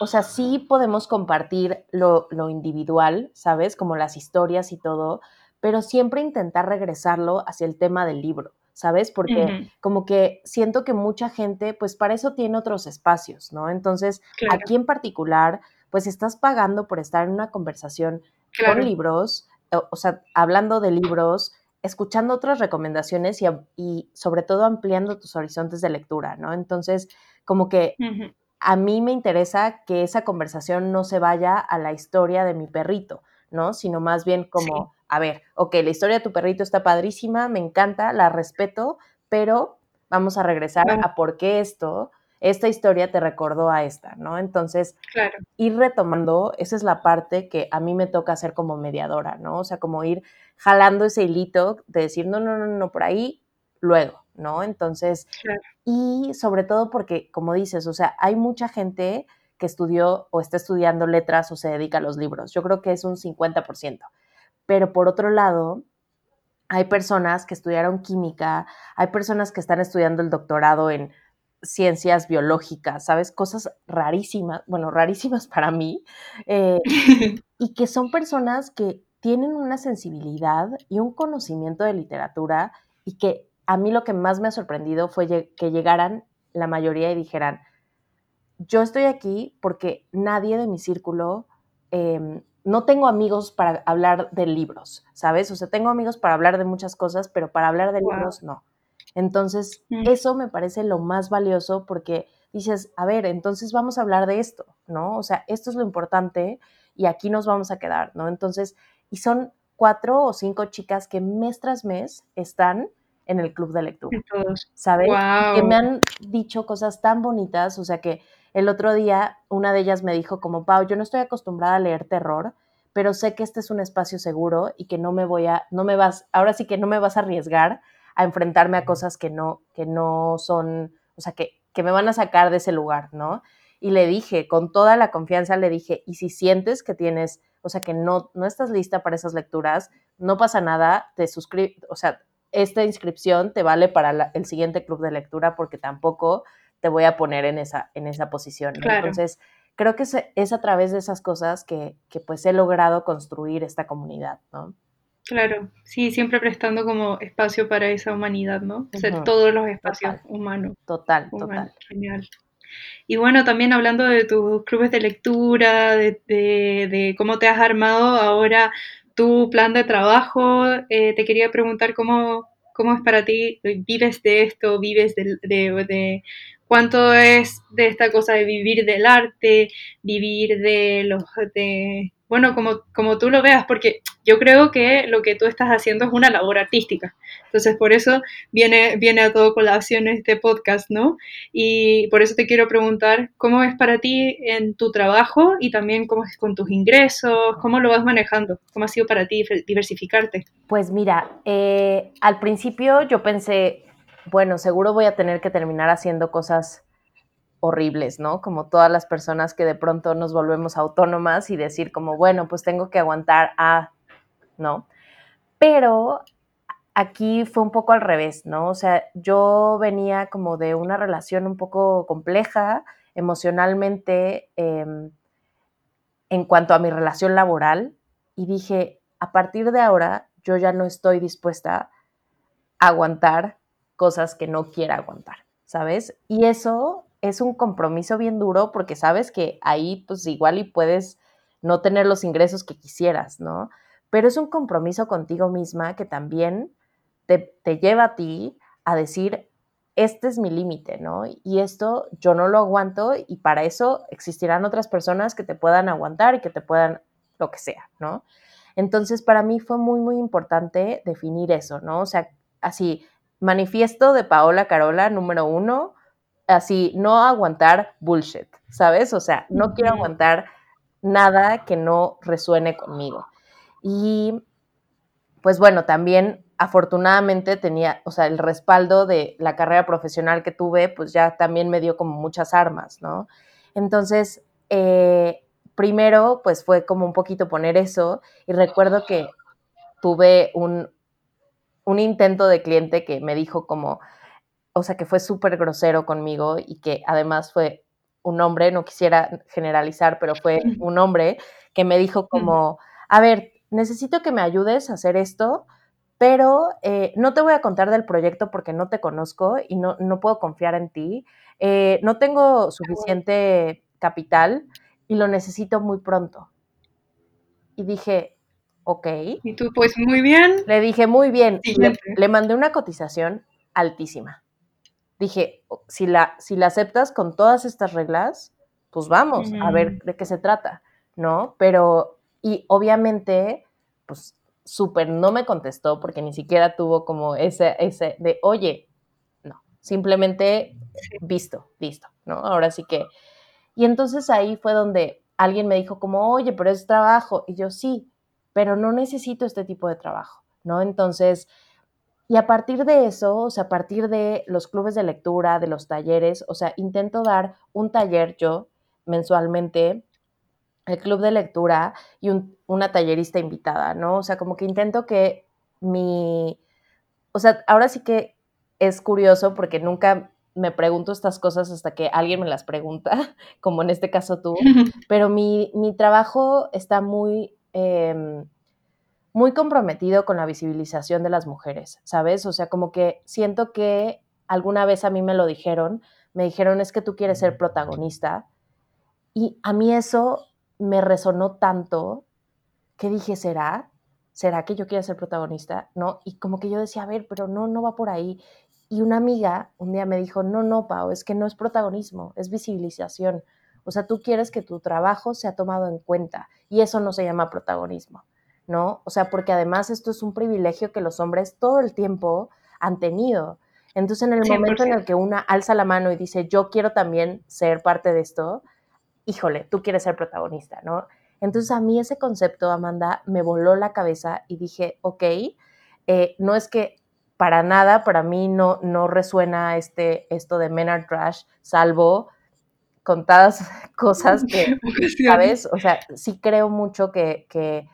S1: o sea, sí podemos compartir lo, individual, ¿sabes? Como las historias y todo, pero siempre intentar regresarlo hacia el tema del libro, ¿sabes? Porque como que siento que mucha gente, pues para eso tiene otros espacios, ¿no? Entonces, aquí en particular, pues estás pagando por estar en una conversación con libros, o, sea, hablando de libros, escuchando otras recomendaciones y, sobre todo ampliando tus horizontes de lectura, ¿no? Entonces, como que a mí me interesa que esa conversación no se vaya a la historia de mi perrito, ¿no? Sino más bien como, a ver, ok, la historia de tu perrito está padrísima, me encanta, la respeto, pero vamos a regresar a por qué esto, esta historia te recordó a esta, ¿no? Entonces, ir retomando, esa es la parte que a mí me toca hacer como mediadora, ¿no? O sea, como ir jalando ese hilito de decir, no, no, no, no, por ahí, luego, ¿no? Entonces, y sobre todo porque, como dices, o sea, hay mucha gente que estudió o está estudiando letras o se dedica a los libros. Yo creo que es un 50%. Pero por otro lado, hay personas que estudiaron química, hay personas que están estudiando el doctorado en ciencias biológicas, ¿sabes? Cosas rarísimas, bueno, rarísimas <laughs> para mí, eh, <laughs> y que son personas que tienen una sensibilidad y un conocimiento de literatura y que a mí lo que más me ha sorprendido fue que llegaran la mayoría y dijeran, yo estoy aquí porque nadie de mi círculo em, no tengo amigos para hablar de libros, ¿sabes? O sea, tengo amigos para hablar de muchas cosas, pero para hablar de libros no. Entonces, mm. eso me parece lo más valioso porque dices, a ver, entonces vamos a hablar de esto, ¿no? O sea, esto es lo importante y aquí nos vamos a quedar, ¿no? Entonces, y son cuatro o cinco chicas que mes tras mes están en el club de lectura, ¿sabes? Que me han dicho cosas tan bonitas, o sea que el otro día una de ellas me dijo como, Pau, yo no estoy acostumbrada a leer terror, pero sé que este es un espacio seguro y que no me voy a, no me vas, ahora sí que no me vas a arriesgar a enfrentarme a cosas que no, que no son, o sea, que, que me van a sacar de ese lugar, ¿no? Y le dije, con toda la confianza, le dije, y si sientes que tienes, o sea, que no, no estás lista para esas lecturas, no pasa nada, te suscribes, o sea, esta inscripción te vale para el siguiente club de lectura porque tampoco te voy a poner en esa, en esa posición. Entonces, creo que es, a través de esas cosas que, que, pues he logrado construir esta comunidad, ¿no?
S2: Claro, sí, siempre prestando como espacio para esa humanidad, ¿no? Ser todos los espacios humanos.
S1: Total, total.
S2: Genial. Y bueno, también hablando de tus clubes de lectura, de, de, cómo te has armado ahora tu plan de trabajo, eh, te quería preguntar cómo, cómo es para ti, vives de esto, vives de, de, cuánto es de esta cosa de vivir del arte, vivir de los de bueno, como, como tú lo veas, porque yo creo que lo que tú estás haciendo es una labor artística. Entonces, por eso viene, viene a todo colación este podcast, ¿no? Y por eso te quiero preguntar, ¿cómo es para ti en tu trabajo y también cómo es con tus ingresos? ¿Cómo lo vas manejando? ¿Cómo ha sido para ti diversificarte?
S1: Pues mira, eh, al principio yo pensé, bueno, seguro voy a tener que terminar haciendo cosas horribles, ¿no? Como todas las personas que de pronto nos volvemos autónomas y decir como, bueno, pues tengo que aguantar a, ¿no? Pero aquí fue un poco al revés, ¿no? O sea, yo venía como de una relación un poco compleja emocionalmente em, en cuanto a mi relación laboral y dije, a partir de ahora yo ya no estoy dispuesta a aguantar cosas que no quiera aguantar, ¿sabes? Y eso es un compromiso bien duro porque sabes que ahí pues igual y puedes no tener los ingresos que quisieras, ¿no? Pero es un compromiso contigo misma que también te, lleva a ti a decir, este es mi límite, ¿no? Y esto yo no lo aguanto y para eso existirán otras personas que te puedan aguantar y que te puedan lo que sea, ¿no? Entonces, para mí fue muy, muy importante definir eso, ¿no? O sea, así, manifiesto de Paola Carola, número uno, así, no aguantar bullshit, ¿sabes? O sea, no quiero aguantar nada que no resuene conmigo. Y pues bueno, también afortunadamente tenía, o sea, el respaldo de la carrera profesional que tuve, pues ya también me dio como muchas armas, ¿no? Entonces, eh, primero, pues fue como un poquito poner eso y recuerdo que tuve un, un intento de cliente que me dijo como, o sea, que fue súper grosero conmigo y que además fue un hombre, no quisiera generalizar, pero fue un hombre que me dijo como, a ver, necesito que me ayudes a hacer esto, pero eh, no te voy a contar del proyecto porque no te conozco y no, no puedo confiar en ti. Eh, no tengo suficiente capital y lo necesito muy pronto. Y dije, ok.
S2: Y tú, pues muy bien.
S1: Le dije, muy bien. le mandé una cotización altísima dije, si la, si la aceptas con todas estas reglas, pues vamos a ver de qué se trata, ¿no? Pero, y obviamente, pues súper no me contestó porque ni siquiera tuvo como ese, ese de, oye, no, simplemente visto, listo, ¿no? Ahora sí que, y entonces ahí fue donde alguien me dijo como, oye, pero es trabajo, y yo sí, pero no necesito este tipo de trabajo, ¿no? Entonces, y a partir de eso, o sea, a partir de los clubes de lectura, de los talleres, o sea, intento dar un taller yo mensualmente, el club de lectura y una tallerista invitada, ¿no? O sea, como que intento que mi, o sea, ahora sí que es curioso porque nunca me pregunto estas cosas hasta que alguien me las pregunta, <laughs> como en este caso tú, <laughs> pero mi, mi trabajo está muy... Em, muy comprometido con la visibilización de las mujeres, ¿sabes? O sea, como que siento que alguna vez a mí me lo dijeron, me dijeron es que tú quieres ser protagonista y a mí eso me resonó tanto que dije, ¿será? ¿Será que yo quiero ser protagonista? ¿No? Y como que yo decía, a ver, pero no, no va por ahí. Y una amiga un día me dijo, no, no, Pau, es que no es protagonismo, es visibilización. O sea, tú quieres que tu trabajo sea tomado en cuenta y eso no se llama protagonismo, ¿no? O sea, porque además esto es un privilegio que los hombres todo el tiempo han tenido. Entonces, en el momento en el que una alza la mano y dice, yo quiero también ser parte de esto, híjole, tú quieres ser protagonista, ¿no? Entonces, a mí ese concepto, Amanda, me voló la cabeza y dije, ok, eh, no es que para nada, para mí no, no resuena este, esto de men are trash, salvo contadas <laughs> cosas que, <laughs> ¿sabes? O sea, sí creo mucho que, que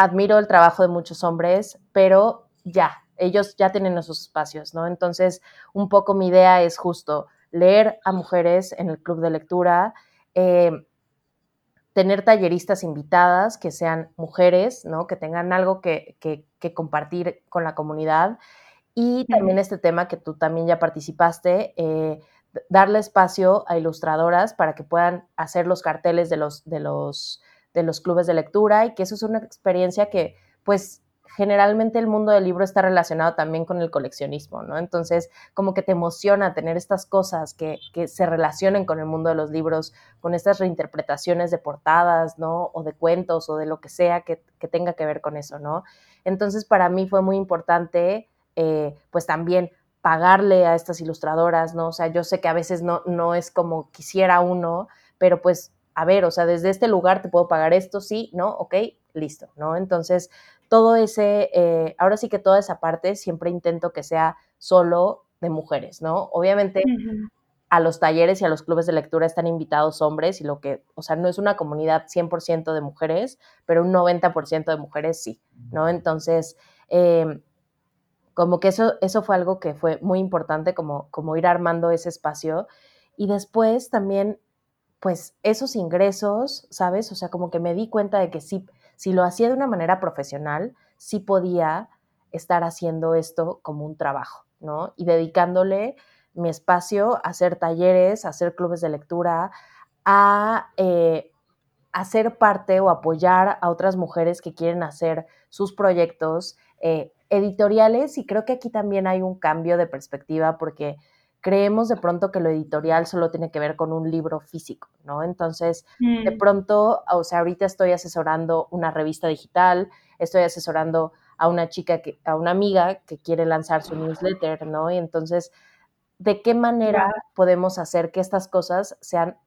S1: admiro el trabajo de muchos hombres, pero ya, ellos ya tienen esos espacios, ¿no? Entonces, un poco mi idea es justo leer a mujeres en el club de lectura, eh, tener talleristas invitadas que sean mujeres, ¿no? Que tengan algo que, que, compartir con la comunidad. Y también este tema que tú también ya participaste, eh, darle espacio a ilustradoras para que puedan hacer los carteles de los, de los, de los clubes de lectura y que eso es una experiencia que pues generalmente el mundo del libro está relacionado también con el coleccionismo, ¿no? Entonces, como que te emociona tener estas cosas que, que, se relacionen con el mundo de los libros, con estas reinterpretaciones de portadas, ¿no? O de cuentos o de lo que sea que, que tenga que ver con eso, ¿no? Entonces, para mí fue muy importante, eh, pues también pagarle a estas ilustradoras, ¿no? O sea, yo sé que a veces no, no es como quisiera uno, pero pues, a ver, o sea, desde este lugar te puedo pagar esto, sí, ¿no? Ok, listo, ¿no? Entonces, todo ese, eh, ahora sí que toda esa parte siempre intento que sea solo de mujeres, ¿no? Obviamente a los talleres y a los clubes de lectura están invitados hombres y lo que, o sea, no es una comunidad 100% de mujeres, pero un 90% de mujeres sí, ¿no? Entonces, eh, como que eso, eso fue algo que fue muy importante, como, como ir armando ese espacio. Y después también, pues esos ingresos, ¿sabes? O sea, como que me di cuenta de que sí, si lo hacía de una manera profesional, sí podía estar haciendo esto como un trabajo, ¿no? Y dedicándole mi espacio a hacer talleres, a hacer clubes de lectura, a eh, hacer parte o apoyar a otras mujeres que quieren hacer sus proyectos eh, editoriales. Y creo que aquí también hay un cambio de perspectiva porque creemos de pronto que lo editorial solo tiene que ver con un libro físico, ¿no? Entonces, de mm. pronto, o sea, ahorita estoy asesorando una revista digital, estoy asesorando a una chica, que, a una amiga que quiere lanzar su newsletter, ¿no? Y entonces, ¿de qué manera podemos hacer que estas cosas sean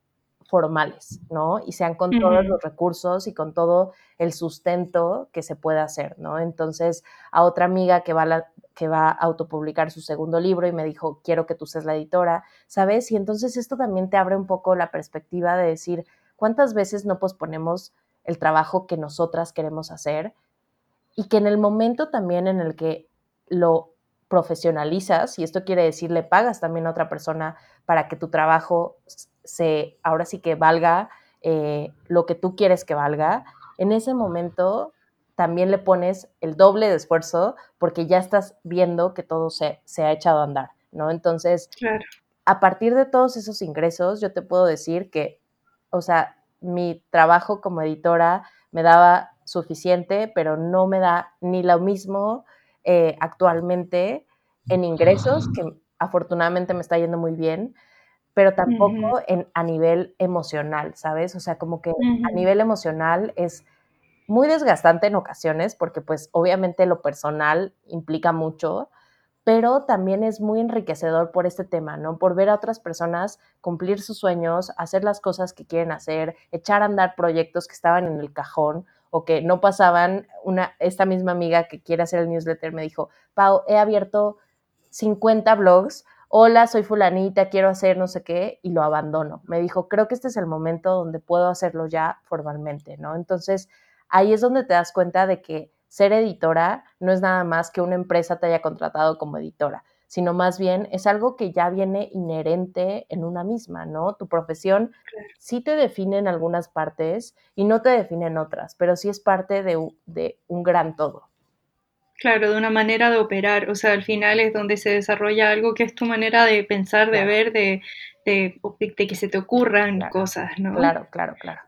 S1: formales, ¿no? Y sean con todos los recursos y con todo el sustento que se puede hacer, ¿no? Entonces, a otra amiga que va a, la, que va a autopublicar su segundo libro y me dijo, quiero que tú seas la editora, ¿sabes? Y entonces esto también te abre un poco la perspectiva de decir, ¿cuántas veces no posponemos el trabajo que nosotras queremos hacer? Y que en el momento también en el que lo profesionalizas, y esto quiere decir, le pagas también a otra persona para que tu trabajo se, ahora sí que valga eh, lo que tú quieres que valga, en ese momento también le pones el doble de esfuerzo porque ya estás viendo que todo se, se ha echado a andar, ¿no? Entonces, a partir de todos esos ingresos, yo te puedo decir que, o sea, mi trabajo como editora me daba suficiente, pero no me da ni lo mismo eh, actualmente en ingresos, que afortunadamente me está yendo muy bien, pero tampoco en, a nivel emocional, ¿sabes? O sea, como que a nivel emocional es muy desgastante en ocasiones, porque pues obviamente lo personal implica mucho, pero también es muy enriquecedor por este tema, ¿no? Por ver a otras personas cumplir sus sueños, hacer las cosas que quieren hacer, echar a andar proyectos que estaban en el cajón o que no pasaban. Una, esta misma amiga que quiere hacer el newsletter me dijo, Pau, he abierto 50 blogs hola, soy fulanita, quiero hacer no sé qué, y lo abandono. Me dijo, creo que este es el momento donde puedo hacerlo ya formalmente, ¿no? Entonces, ahí es donde te das cuenta de que ser editora no es nada más que una empresa te haya contratado como editora, sino más bien es algo que ya viene inherente en una misma, ¿no? Tu profesión sí te define en algunas partes y no te define en otras, pero sí es parte de, de un gran todo.
S2: Claro, de una manera de operar, o sea, al final es donde se desarrolla algo que es tu manera de pensar, de ver, de, de, que se te ocurran cosas, ¿no?
S1: Claro, claro, claro.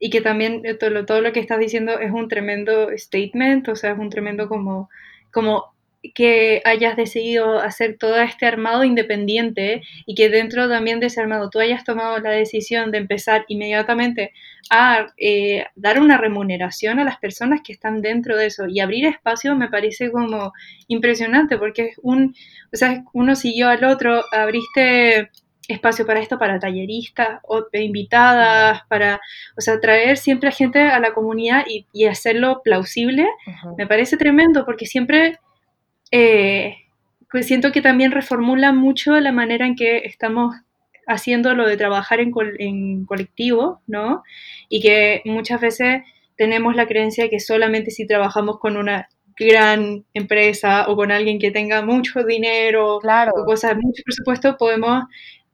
S2: Y que también eh, todo lo, todo lo que estás diciendo es un tremendo statement, o sea, es un tremendo como, como que hayas decidido hacer todo este armado independiente y que dentro también de ese armado tú hayas tomado la decisión de empezar inmediatamente a eh, dar una remuneración a las personas que están dentro de eso y abrir espacio me parece como impresionante porque es un, o sea, uno siguió al otro, abriste espacio para esto, para talleristas, o invitadas, para, o sea, traer siempre a gente a la comunidad y, hacerlo plausible, me parece tremendo porque siempre eh, pues siento que también reformula mucho la manera en que estamos haciendo lo de trabajar en, en colectivo, ¿no? Y que muchas veces tenemos la creencia de que solamente si trabajamos con una gran empresa o con alguien que tenga mucho dinero
S1: claro.
S2: o cosas, mucho presupuesto, podemos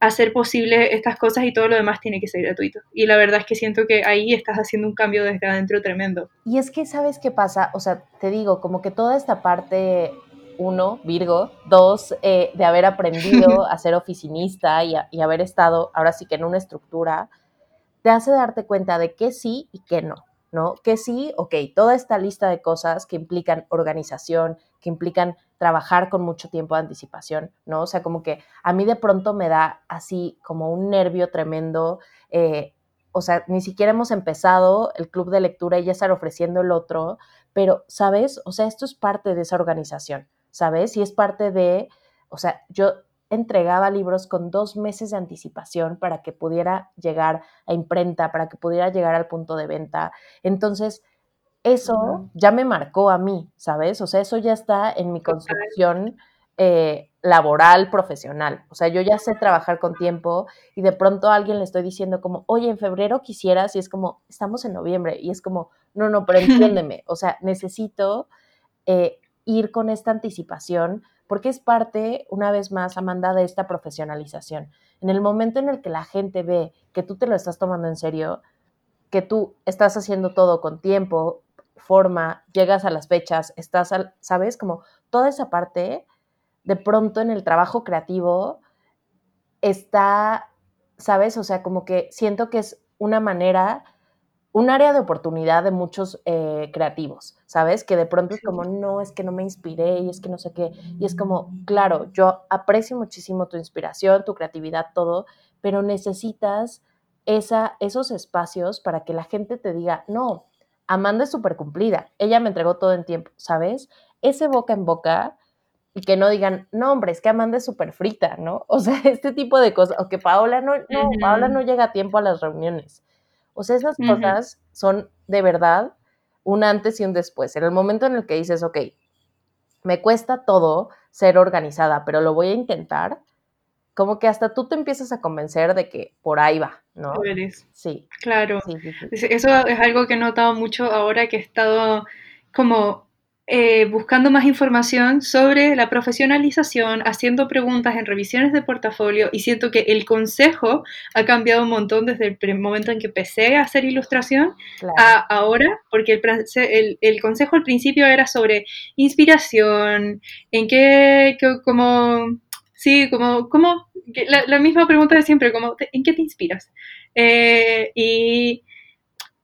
S2: hacer posible estas cosas y todo lo demás tiene que ser gratuito. Y la verdad es que siento que ahí estás haciendo un cambio desde adentro tremendo.
S1: Y es que, ¿sabes qué pasa? O sea, te digo, como que toda esta parte uno, Virgo, dos, eh, de haber aprendido <laughs> a ser oficinista y, y, haber estado ahora sí que en una estructura, te hace darte cuenta de qué sí y qué no, ¿no? Que sí, ok, toda esta lista de cosas que implican organización, que implican trabajar con mucho tiempo de anticipación, ¿no? O sea, como que a mí de pronto me da así como un nervio tremendo. Eh, o sea, ni siquiera hemos empezado el club de lectura y ya estar ofreciendo el otro, pero, ¿sabes? O sea, esto es parte de esa organización, ¿sabes? Y es parte de, o sea, yo entregaba libros con dos meses de anticipación para que pudiera llegar a imprenta, para que pudiera llegar al punto de venta. Entonces, eso ya me marcó a mí, ¿sabes? O sea, eso ya está en mi construcción eh, laboral, profesional. O sea, yo ya sé trabajar con tiempo y de pronto a alguien le estoy diciendo como, oye, en febrero quisieras y es como, estamos en noviembre y es como, no, no, pero <laughs> entiéndeme. O sea, necesito eh, ir con esta anticipación porque es parte, una vez más, Amanda, de esta profesionalización. En el momento en el que la gente ve que tú te lo estás tomando en serio, que tú estás haciendo todo con tiempo, forma, llegas a las fechas, estás, al, ¿sabes? Como toda esa parte, de pronto en el trabajo creativo está, ¿sabes? O sea, como que siento que es una manera, un área de oportunidad de muchos eh, creativos, ¿sabes? Que de pronto es como, no, es que no me inspiré y es que no sé qué. Y es como, claro, yo aprecio muchísimo tu inspiración, tu creatividad, todo, pero necesitas esa, esos espacios para que la gente te diga, no, Amanda es súper cumplida, ella me entregó todo en tiempo, ¿sabes? Ese boca en boca y que no digan, no, hombre, es que Amanda es súper frita, ¿no? <laughs> O sea, este tipo de cosas, o que Paola no, no, Paola no llega a tiempo a las reuniones. O sea, esas cosas son de verdad un antes y un después. En el momento en el que dices, ok, me cuesta todo ser organizada, pero lo voy a intentar, como que hasta tú te empiezas a convencer de que por ahí va, ¿no?
S2: Eres.
S1: Sí.
S2: Claro. Eso es algo que he notado mucho ahora que he estado como eh, buscando más información sobre la profesionalización, haciendo preguntas en revisiones de portafolio y siento que el consejo ha cambiado un montón desde el momento en que empecé a hacer ilustración a ahora, porque el, el, consejo al principio era sobre inspiración, en qué, como Sí, como, como la, misma pregunta de siempre, como, ¿en qué te inspiras? Eh, y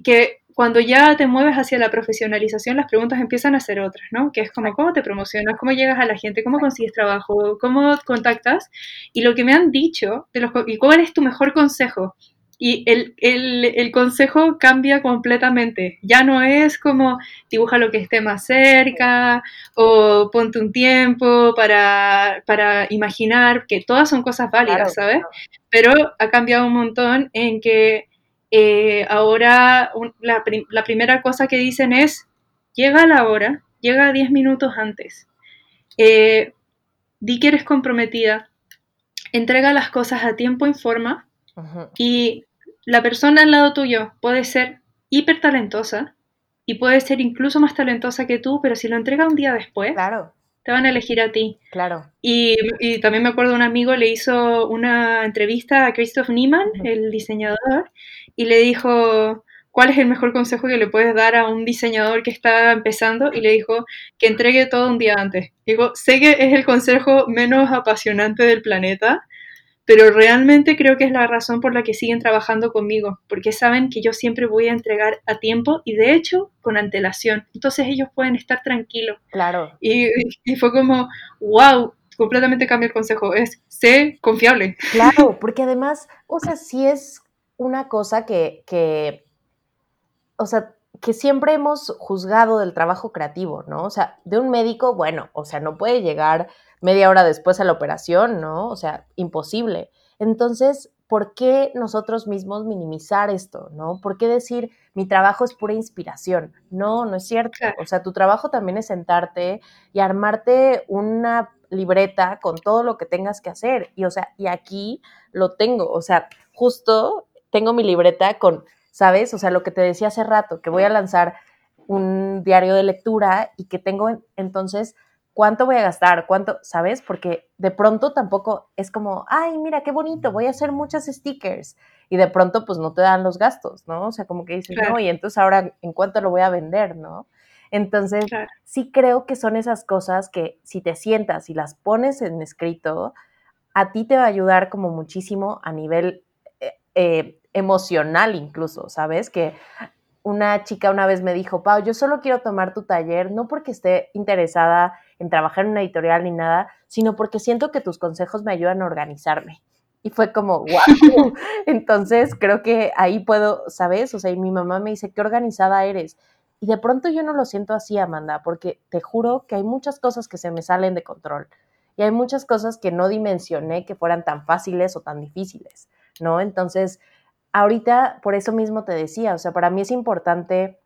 S2: que cuando ya te mueves hacia la profesionalización, las preguntas empiezan a ser otras, ¿no? Que es como, ¿cómo te promocionas? ¿Cómo llegas a la gente? ¿Cómo consigues trabajo? ¿Cómo contactas? Y lo que me han dicho, de los, ¿y cuál es tu mejor consejo? Y el, el, el, consejo cambia completamente. Ya no es como dibuja lo que esté más cerca o ponte un tiempo para, para imaginar, que todas son cosas válidas, ¿sabes? Pero ha cambiado un montón en que eh, ahora la, la, primera cosa que dicen es, llega a la hora, llega 10 minutos antes. Eh, di que eres comprometida, entrega las cosas a tiempo y forma. Y la persona al lado tuyo puede ser hiper talentosa y puede ser incluso más talentosa que tú, pero si lo entrega un día después,
S1: claro.
S2: te van a elegir a ti.
S1: Claro.
S2: Y, también me acuerdo un amigo le hizo una entrevista a Christoph Niemann, el diseñador, y le dijo, ¿cuál es el mejor consejo que le puedes dar a un diseñador que está empezando? Y le dijo que entregue todo un día antes. Digo, sé que es el consejo menos apasionante del planeta, pero realmente creo que es la razón por la que siguen trabajando conmigo, porque saben que yo siempre voy a entregar a tiempo y de hecho con antelación. Entonces ellos pueden estar tranquilos.
S1: Claro.
S2: Y, y fue como, wow, completamente cambia el consejo, es sé confiable.
S1: Claro, porque además, o sea, sí es una cosa que, que o sea, que siempre hemos juzgado del trabajo creativo, ¿no? O sea, de un médico, bueno, o sea, no puede llegar media hora después a la operación, ¿no? O sea, imposible. Entonces, ¿por qué nosotros mismos minimizar esto, ¿no? ¿Por qué decir mi trabajo es pura inspiración? No, no es cierto. O sea, tu trabajo también es sentarte y armarte una libreta con todo lo que tengas que hacer. Y, o sea, y aquí lo tengo. O sea, justo tengo mi libreta con ¿sabes? O sea, lo que te decía hace rato, que voy a lanzar un diario de lectura y que tengo entonces cuánto voy a gastar, cuánto, ¿sabes? Porque de pronto tampoco es como, ay, mira, qué bonito, voy a hacer muchas stickers. Y de pronto pues no te dan los gastos, ¿no? O sea, como que dices, no, y entonces ahora en cuánto lo voy a vender, ¿no? Entonces, sí creo que son esas cosas que si te sientas y las pones en escrito, a ti te va a ayudar como muchísimo a nivel eh, eh, emocional incluso, ¿sabes? Que una chica una vez me dijo, Pau, yo solo quiero tomar tu taller, no porque esté interesada en trabajar en una editorial ni nada, sino porque siento que tus consejos me ayudan a organizarme. Y fue como, wow. <laughs> Entonces creo que ahí puedo, ¿sabes? O sea, y mi mamá me dice, qué organizada eres. Y de pronto yo no lo siento así, Amanda, porque te juro que hay muchas cosas que se me salen de control. Y hay muchas cosas que no dimensioné que fueran tan fáciles o tan difíciles, ¿no? Entonces, ahorita por eso mismo te decía, o sea, para mí es importante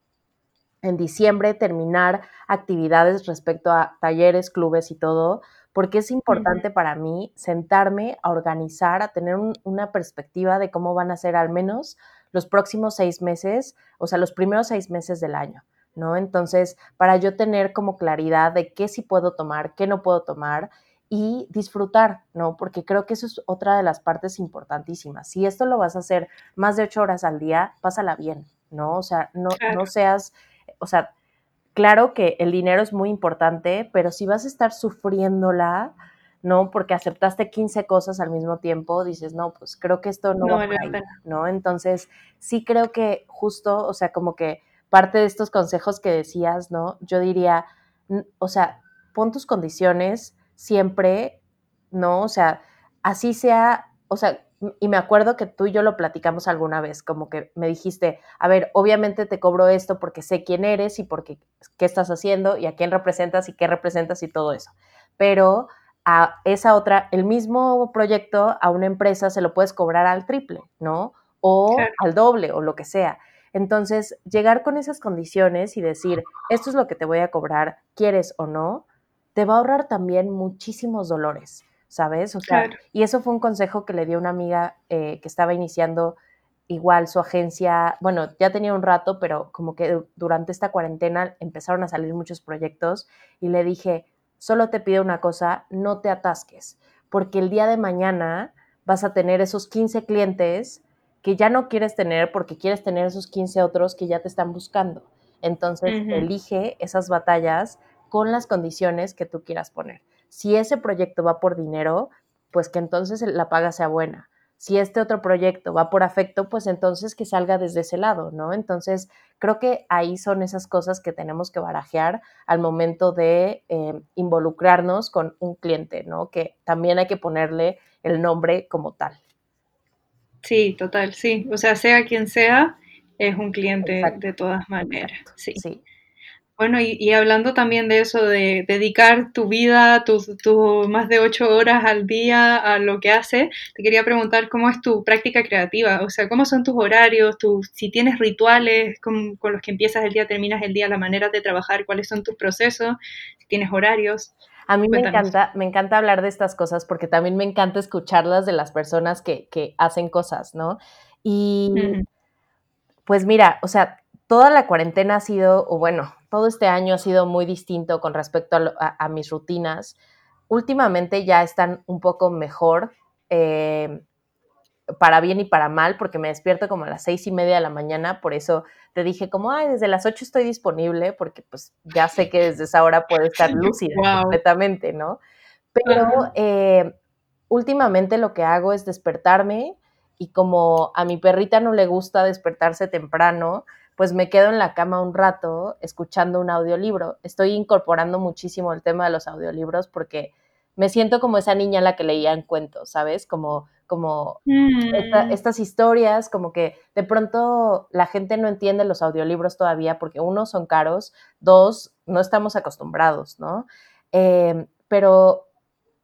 S1: en diciembre terminar actividades respecto a talleres, clubes y todo, porque es importante para mí sentarme a organizar, a tener una perspectiva de cómo van a ser al menos los próximos seis meses, o sea, los primeros seis meses del año, ¿no? Entonces, para yo tener como claridad de qué sí puedo tomar, qué no puedo tomar y disfrutar, ¿no? Porque creo que eso es otra de las partes importantísimas. Si esto lo vas a hacer más de ocho horas al día, pásala bien, ¿no? O sea, no, no seas, o sea, claro que el dinero es muy importante, pero si vas a estar sufriéndola, ¿no? Porque aceptaste 15 cosas al mismo tiempo, dices, no, pues creo que esto no, va a ¿no? Entonces, sí creo que justo, o sea, como que parte de estos consejos que decías, ¿no? Yo diría, o sea, pon tus condiciones, siempre, ¿no? O sea, así sea, o sea, y me acuerdo que tú y yo lo platicamos alguna vez, como que me dijiste, a ver, obviamente te cobro esto porque sé quién eres y porque qué estás haciendo y a quién representas y qué representas y todo eso. Pero a esa otra, el mismo proyecto a una empresa se lo puedes cobrar al triple, ¿no? O al doble o lo que sea. Entonces, llegar con esas condiciones y decir, esto es lo que te voy a cobrar, quieres o no, te va a ahorrar también muchísimos dolores, ¿sabes? O sea, y eso fue un consejo que le dio una amiga eh, que estaba iniciando igual su agencia, bueno, ya tenía un rato, pero como que durante esta cuarentena empezaron a salir muchos proyectos y le dije, solo te pido una cosa, no te atasques, porque el día de mañana vas a tener esos 15 clientes que ya no quieres tener porque quieres tener esos 15 otros que ya te están buscando. Entonces, elige esas batallas con las condiciones que tú quieras poner. Si ese proyecto va por dinero, pues que entonces la paga sea buena. Si este otro proyecto va por afecto, pues entonces que salga desde ese lado, ¿no? Entonces, creo que ahí son esas cosas que tenemos que barajear al momento de eh, involucrarnos con un cliente, ¿no? Que también hay que ponerle el nombre como tal.
S2: Sí, total, sí. O sea, sea quien sea, es un cliente de todas maneras. Sí. sí. Bueno, y, hablando también de eso, de dedicar tu vida, tus más de ocho horas al día a lo que haces, te quería preguntar cómo es tu práctica creativa, o sea, cómo son tus horarios, si tienes rituales con, los que empiezas el día, terminas el día, la manera de trabajar, cuáles son tus procesos, si tienes horarios.
S1: A mí me encanta, me encanta hablar de estas cosas porque también me encanta escucharlas de las personas que, hacen cosas, ¿no? Y pues mira, o sea, toda la cuarentena ha sido, o bueno, todo este año ha sido muy distinto con respecto a, mis rutinas. Últimamente ya están un poco mejor, eh, para bien y para mal, porque me despierto como a las seis y media de la mañana, por eso te dije como, ay, desde las ocho estoy disponible, porque pues ya sé que desde esa hora puedo estar <laughs> lúcida completamente, ¿no? Pero, eh, últimamente lo que hago es despertarme y como a mi perrita no le gusta despertarse temprano, pues me quedo en la cama un rato escuchando un audiolibro. Estoy incorporando muchísimo el tema de los audiolibros porque me siento como esa niña a la que leía en cuentos, ¿sabes? Como, como
S2: Mm.
S1: estas historias, como que de pronto la gente no entiende los audiolibros todavía porque uno, son caros, dos, no estamos acostumbrados, ¿no? Eh, pero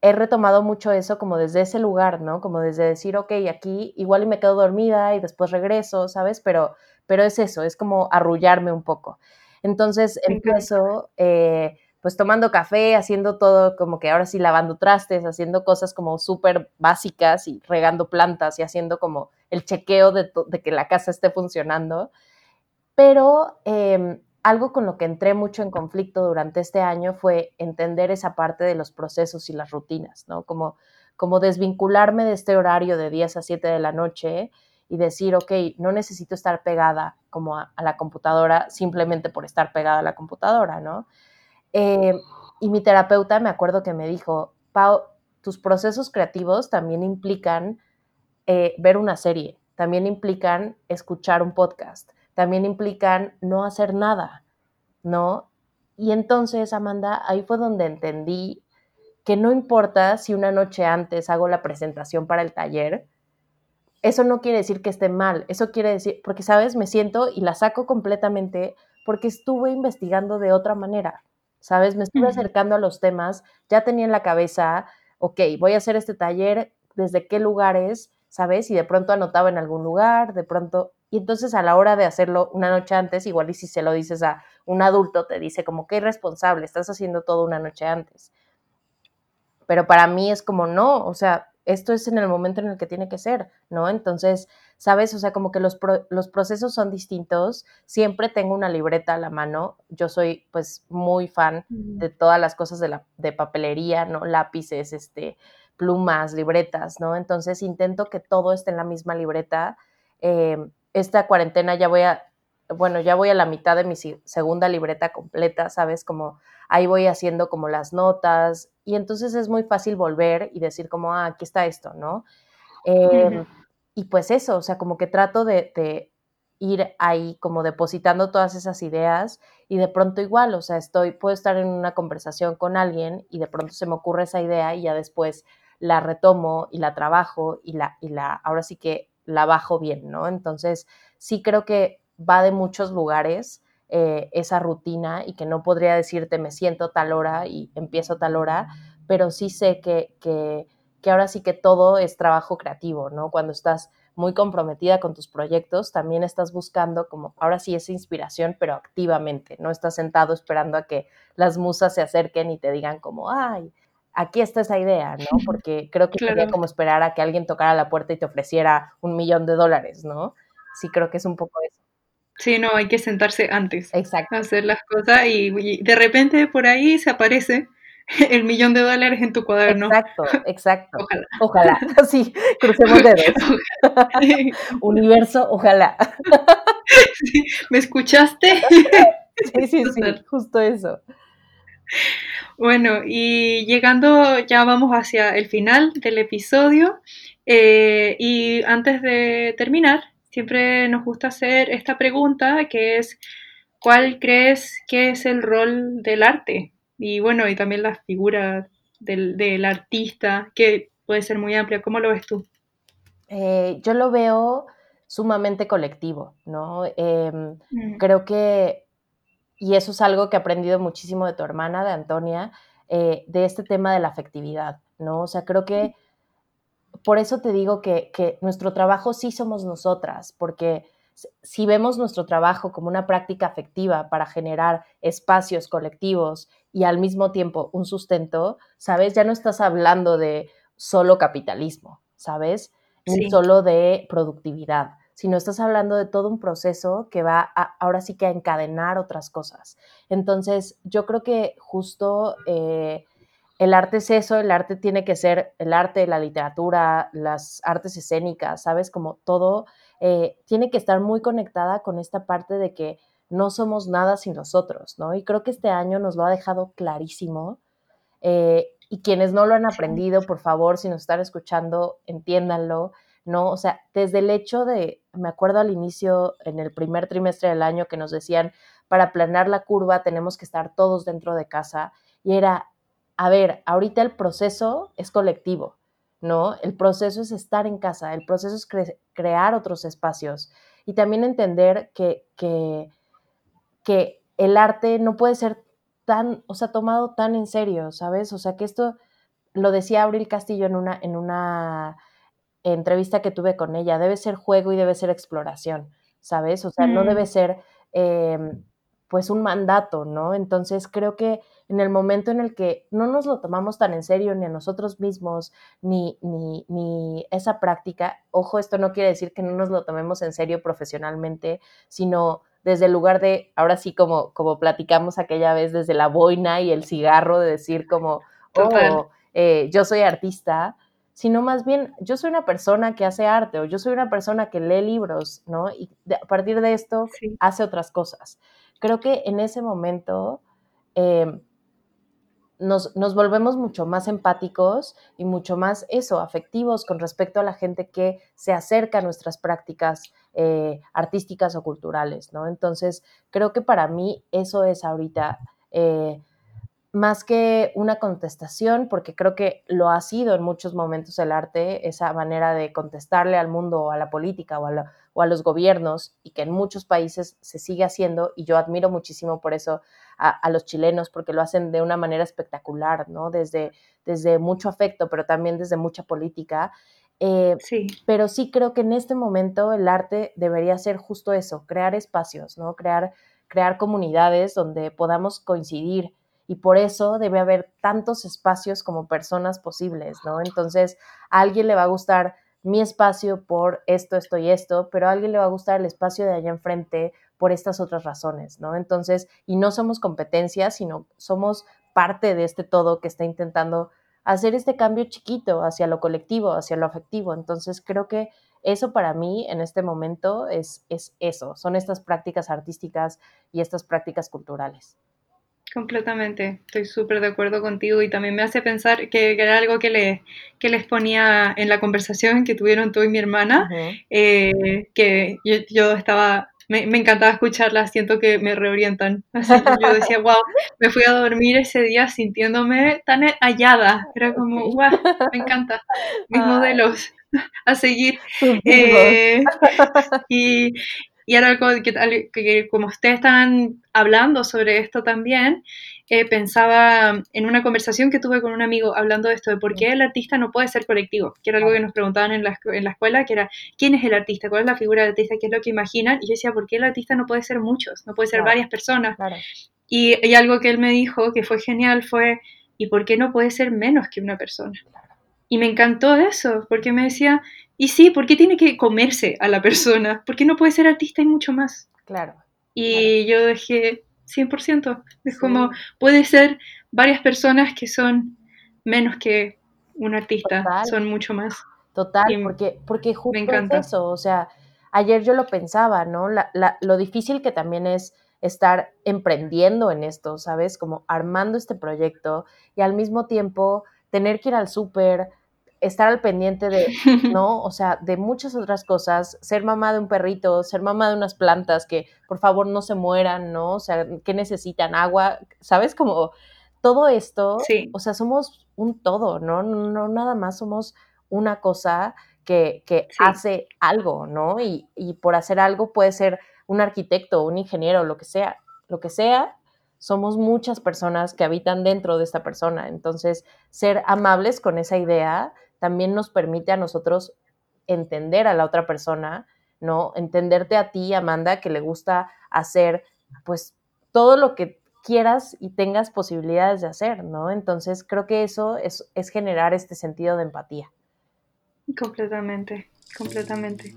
S1: he retomado mucho eso como desde ese lugar, ¿no? Como desde decir, ok, aquí igual y me quedo dormida y después regreso, ¿sabes? Pero, pero es eso, es como arrullarme un poco. Entonces empiezo, eh, pues tomando café, haciendo todo como que ahora sí lavando trastes, haciendo cosas como súper básicas y regando plantas y haciendo como el chequeo de que la casa esté funcionando. Pero eh, algo con lo que entré mucho en conflicto durante este año fue entender esa parte de los procesos y las rutinas, ¿no? Como, como desvincularme de este horario de 10 a 7 de la noche y decir, ok, no necesito estar pegada como a, la computadora simplemente por estar pegada a la computadora, ¿no? Eh, y mi terapeuta me acuerdo que me dijo, Pau, tus procesos creativos también implican eh, ver una serie, también implican escuchar un podcast, también implican no hacer nada, ¿no? Y entonces, Amanda, ahí fue donde entendí que no importa si una noche antes hago la presentación para el taller, eso no quiere decir que esté mal, eso quiere decir, porque, ¿sabes? Me siento y la saco completamente porque estuve investigando de otra manera, ¿sabes? Me estuve acercando a los temas, ya tenía en la cabeza, ok, voy a hacer este taller, desde qué lugares, ¿sabes? Y de pronto anotaba en algún lugar, de pronto, y entonces a la hora de hacerlo una noche antes, igual y si se lo dices a un adulto, te dice como que irresponsable, estás haciendo todo una noche antes. Pero para mí es como, no, o sea, esto es en el momento en el que tiene que ser, ¿no? Entonces, ¿sabes? O sea, como que los, pro los procesos son distintos. Siempre tengo una libreta a la mano. Yo soy, pues, muy fan de todas las cosas de, la, de papelería, ¿no? Lápices, este, plumas, libretas, ¿no? Entonces, intento que todo esté en la misma libreta. Eh, esta cuarentena ya voy a, bueno, ya voy a la mitad de mi segunda libreta completa, ¿sabes? Como ahí voy haciendo como las notas y entonces es muy fácil volver y decir como, ah, aquí está esto, ¿no? Eh, uh -huh. Y pues eso, o sea, como que trato de, de, ir ahí como depositando todas esas ideas y de pronto igual, o sea, estoy, puedo estar en una conversación con alguien y de pronto se me ocurre esa idea y ya después la retomo y la trabajo y la, y la ahora sí que la bajo bien, ¿no? Entonces, sí creo que va de muchos lugares eh, esa rutina y que no podría decirte me siento tal hora y empiezo tal hora, pero sí sé que, que, que ahora sí que todo es trabajo creativo, ¿no? Cuando estás muy comprometida con tus proyectos, también estás buscando como ahora sí esa inspiración, pero activamente, no estás sentado esperando a que las musas se acerquen y te digan como, ay, aquí está esa idea, ¿no? <laughs> Porque creo que
S2: Claro.
S1: sería como esperar a que alguien tocara la puerta y te ofreciera un millón de dólares, ¿no? Sí creo que es un poco eso.
S2: Sí, no, hay que sentarse antes
S1: Exacto.
S2: hacer las cosas y, y de repente por ahí se aparece <laughs> el millón de dólares en tu cuaderno.
S1: Exacto, <laughs> exacto.
S2: Ojalá.
S1: Ojalá, <laughs> sí, crucemos dedos. Universo, ojalá.
S2: Sí, ¿Me escuchaste?
S1: Sí, sí, sí, justo eso.
S2: Bueno, y llegando ya vamos hacia el final del episodio. eh, y antes de terminar, siempre nos gusta hacer esta pregunta que es, ¿cuál crees que es el rol del arte? Y bueno, y también la figura del, del artista, que puede ser muy amplia. ¿Cómo lo ves tú?
S1: Eh, yo lo veo sumamente colectivo, ¿no? Eh,
S2: Mm.
S1: creo que, y eso es algo que he aprendido muchísimo de tu hermana, de Antonia, eh, de este tema de la afectividad, ¿no? O sea, creo que por eso te digo que, que nuestro trabajo sí somos nosotras, porque si vemos nuestro trabajo como una práctica afectiva para generar espacios colectivos y al mismo tiempo un sustento, ¿sabes? Ya no estás hablando de solo capitalismo, ¿sabes? Ni
S2: Sí.
S1: solo de productividad, sino estás hablando de todo un proceso que va a, ahora sí que a encadenar otras cosas. Entonces, yo creo que justo eh, el arte es eso, el arte tiene que ser el arte, la literatura, las artes escénicas, ¿sabes? Como todo eh, tiene que estar muy conectada con esta parte de que no somos nada sin nosotros, ¿no? Y creo que este año nos lo ha dejado clarísimo. Eh, y quienes no lo han aprendido, por favor, si nos están escuchando, entiéndanlo, ¿no? O sea, desde el hecho de, me acuerdo al inicio, en el primer trimestre del año, que nos decían, para planear la curva tenemos que estar todos dentro de casa, y era, a ver, ahorita el proceso es colectivo, ¿no? El proceso es estar en casa, el proceso es crear otros espacios y también entender que, que, que el arte no puede ser tan, o sea, tomado tan en serio, ¿sabes? O sea, que esto lo decía Abril Castillo en una, en una entrevista que tuve con ella, debe ser juego y debe ser exploración, ¿sabes? O sea, no debe mm. ser em, pues un mandato, ¿no? Entonces creo que en el momento en el que no nos lo tomamos tan en serio ni a nosotros mismos, ni, ni, ni esa práctica, ojo, esto no quiere decir que no nos lo tomemos en serio profesionalmente, sino desde el lugar de, ahora sí, como, como platicamos aquella vez, desde la boina y el cigarro, de decir como, oh, eh, yo soy artista, sino más bien, yo soy una persona que hace arte o yo soy una persona que lee libros, ¿no? Y a partir de esto hace otras cosas. Creo que en ese momento eh, nos, volvemos mucho más empáticos y mucho más eso, afectivos con respecto a la gente que se acerca a nuestras prácticas eh, artísticas o culturales, ¿no? Entonces, creo que para mí eso es ahorita eh, más que una contestación, porque creo que lo ha sido en muchos momentos el arte, esa manera de contestarle al mundo o a la política o a, o a los gobiernos, y que en muchos países se sigue haciendo, y yo admiro muchísimo por eso a, los chilenos porque lo hacen de una manera espectacular, ¿no? Desde, desde mucho afecto, pero también desde mucha política. Eh, sí. Pero sí creo que en este momento el arte debería ser justo eso, crear espacios, ¿no? Crear, crear comunidades donde podamos coincidir y por eso debe haber tantos espacios como personas posibles, ¿no? Entonces, a alguien le va a gustar mi espacio por esto, esto y esto, pero a alguien le va a gustar el espacio de allá enfrente por estas otras razones, ¿no? Entonces, y no somos competencia, sino somos parte de este todo que está intentando hacer este cambio chiquito hacia lo colectivo, hacia lo afectivo. Entonces, creo que eso para mí en este momento es, es eso, son estas prácticas artísticas y estas prácticas culturales.
S2: Completamente, estoy súper de acuerdo contigo y también me hace pensar que, era algo que, le, que les ponía en la conversación que tuvieron tú y mi hermana, eh, que yo, estaba me, me, encantaba escucharlas, siento que me reorientan. <laughs> Así yo decía, wow, me fui a dormir ese día sintiéndome tan hallada. Era como, wow, me encanta. Mis modelos <laughs> a seguir. Eh, y, y ahora que, que, como ustedes están hablando sobre esto también, eh, pensaba en una conversación que tuve con un amigo hablando de esto, de por qué el artista no puede ser colectivo, que era algo que nos preguntaban en la, en la escuela, que era, ¿quién es el artista? ¿Cuál es la figura del artista? ¿Qué es lo que imaginan? Y yo decía, ¿por qué el artista no puede ser muchos? No puede ser varias personas. Y, y, algo que él me dijo que fue genial fue, ¿y por qué no puede ser menos que una persona? Y me encantó eso, porque me decía, y sí, ¿por qué tiene que comerse a la persona? ¿Por qué no puede ser artista y mucho más?
S1: Claro.
S2: Y yo dejé 100%. Es como, puede ser varias personas que son menos que un artista, son mucho más.
S1: Total, porque, porque justo me encanta. eso, o sea, ayer yo lo pensaba, ¿no? lo difícil que también es estar emprendiendo en esto, ¿sabes? Como armando este proyecto y al mismo tiempo tener que ir al súper, estar al pendiente de, <laughs> ¿no? O sea, de muchas otras cosas, ser mamá de un perrito, ser mamá de unas plantas que por favor no se mueran, ¿no? O sea, que necesitan agua, ¿sabes? Como todo esto, o sea, somos un todo, ¿no? No, nada más somos una cosa que, que hace algo, ¿no? Y, y por hacer algo puede ser un arquitecto, un ingeniero, lo que sea, lo que sea, somos muchas personas que habitan dentro de esta persona. Entonces, ser amables con esa idea también nos permite a nosotros entender a la otra persona, ¿no? Entenderte a ti, Amanda, que le gusta hacer, pues, todo lo que quieras y tengas posibilidades de hacer, ¿no? Entonces, creo que eso es, es generar este sentido de empatía.
S2: Completamente, completamente.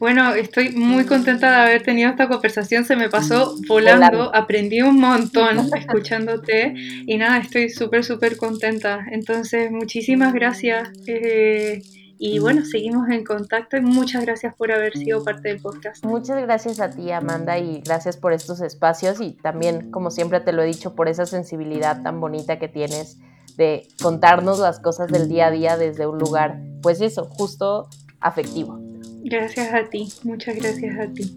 S2: Bueno, estoy muy contenta de haber tenido esta conversación, se me pasó volando, aprendí un montón <laughs> escuchándote y nada, estoy súper, súper contenta. Entonces, muchísimas gracias eh, y bueno, seguimos en contacto y muchas gracias por haber sido parte del podcast.
S1: Muchas gracias a ti, Amanda, y gracias por estos espacios y también, como siempre te lo he dicho, por esa sensibilidad tan bonita que tienes de contarnos las cosas del día a día desde un lugar, pues eso, justo afectivo.
S2: Gracias a ti, muchas gracias a ti.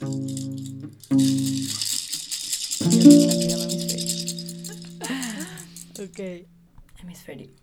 S2: <laughs>
S3: Ok, hemisferio.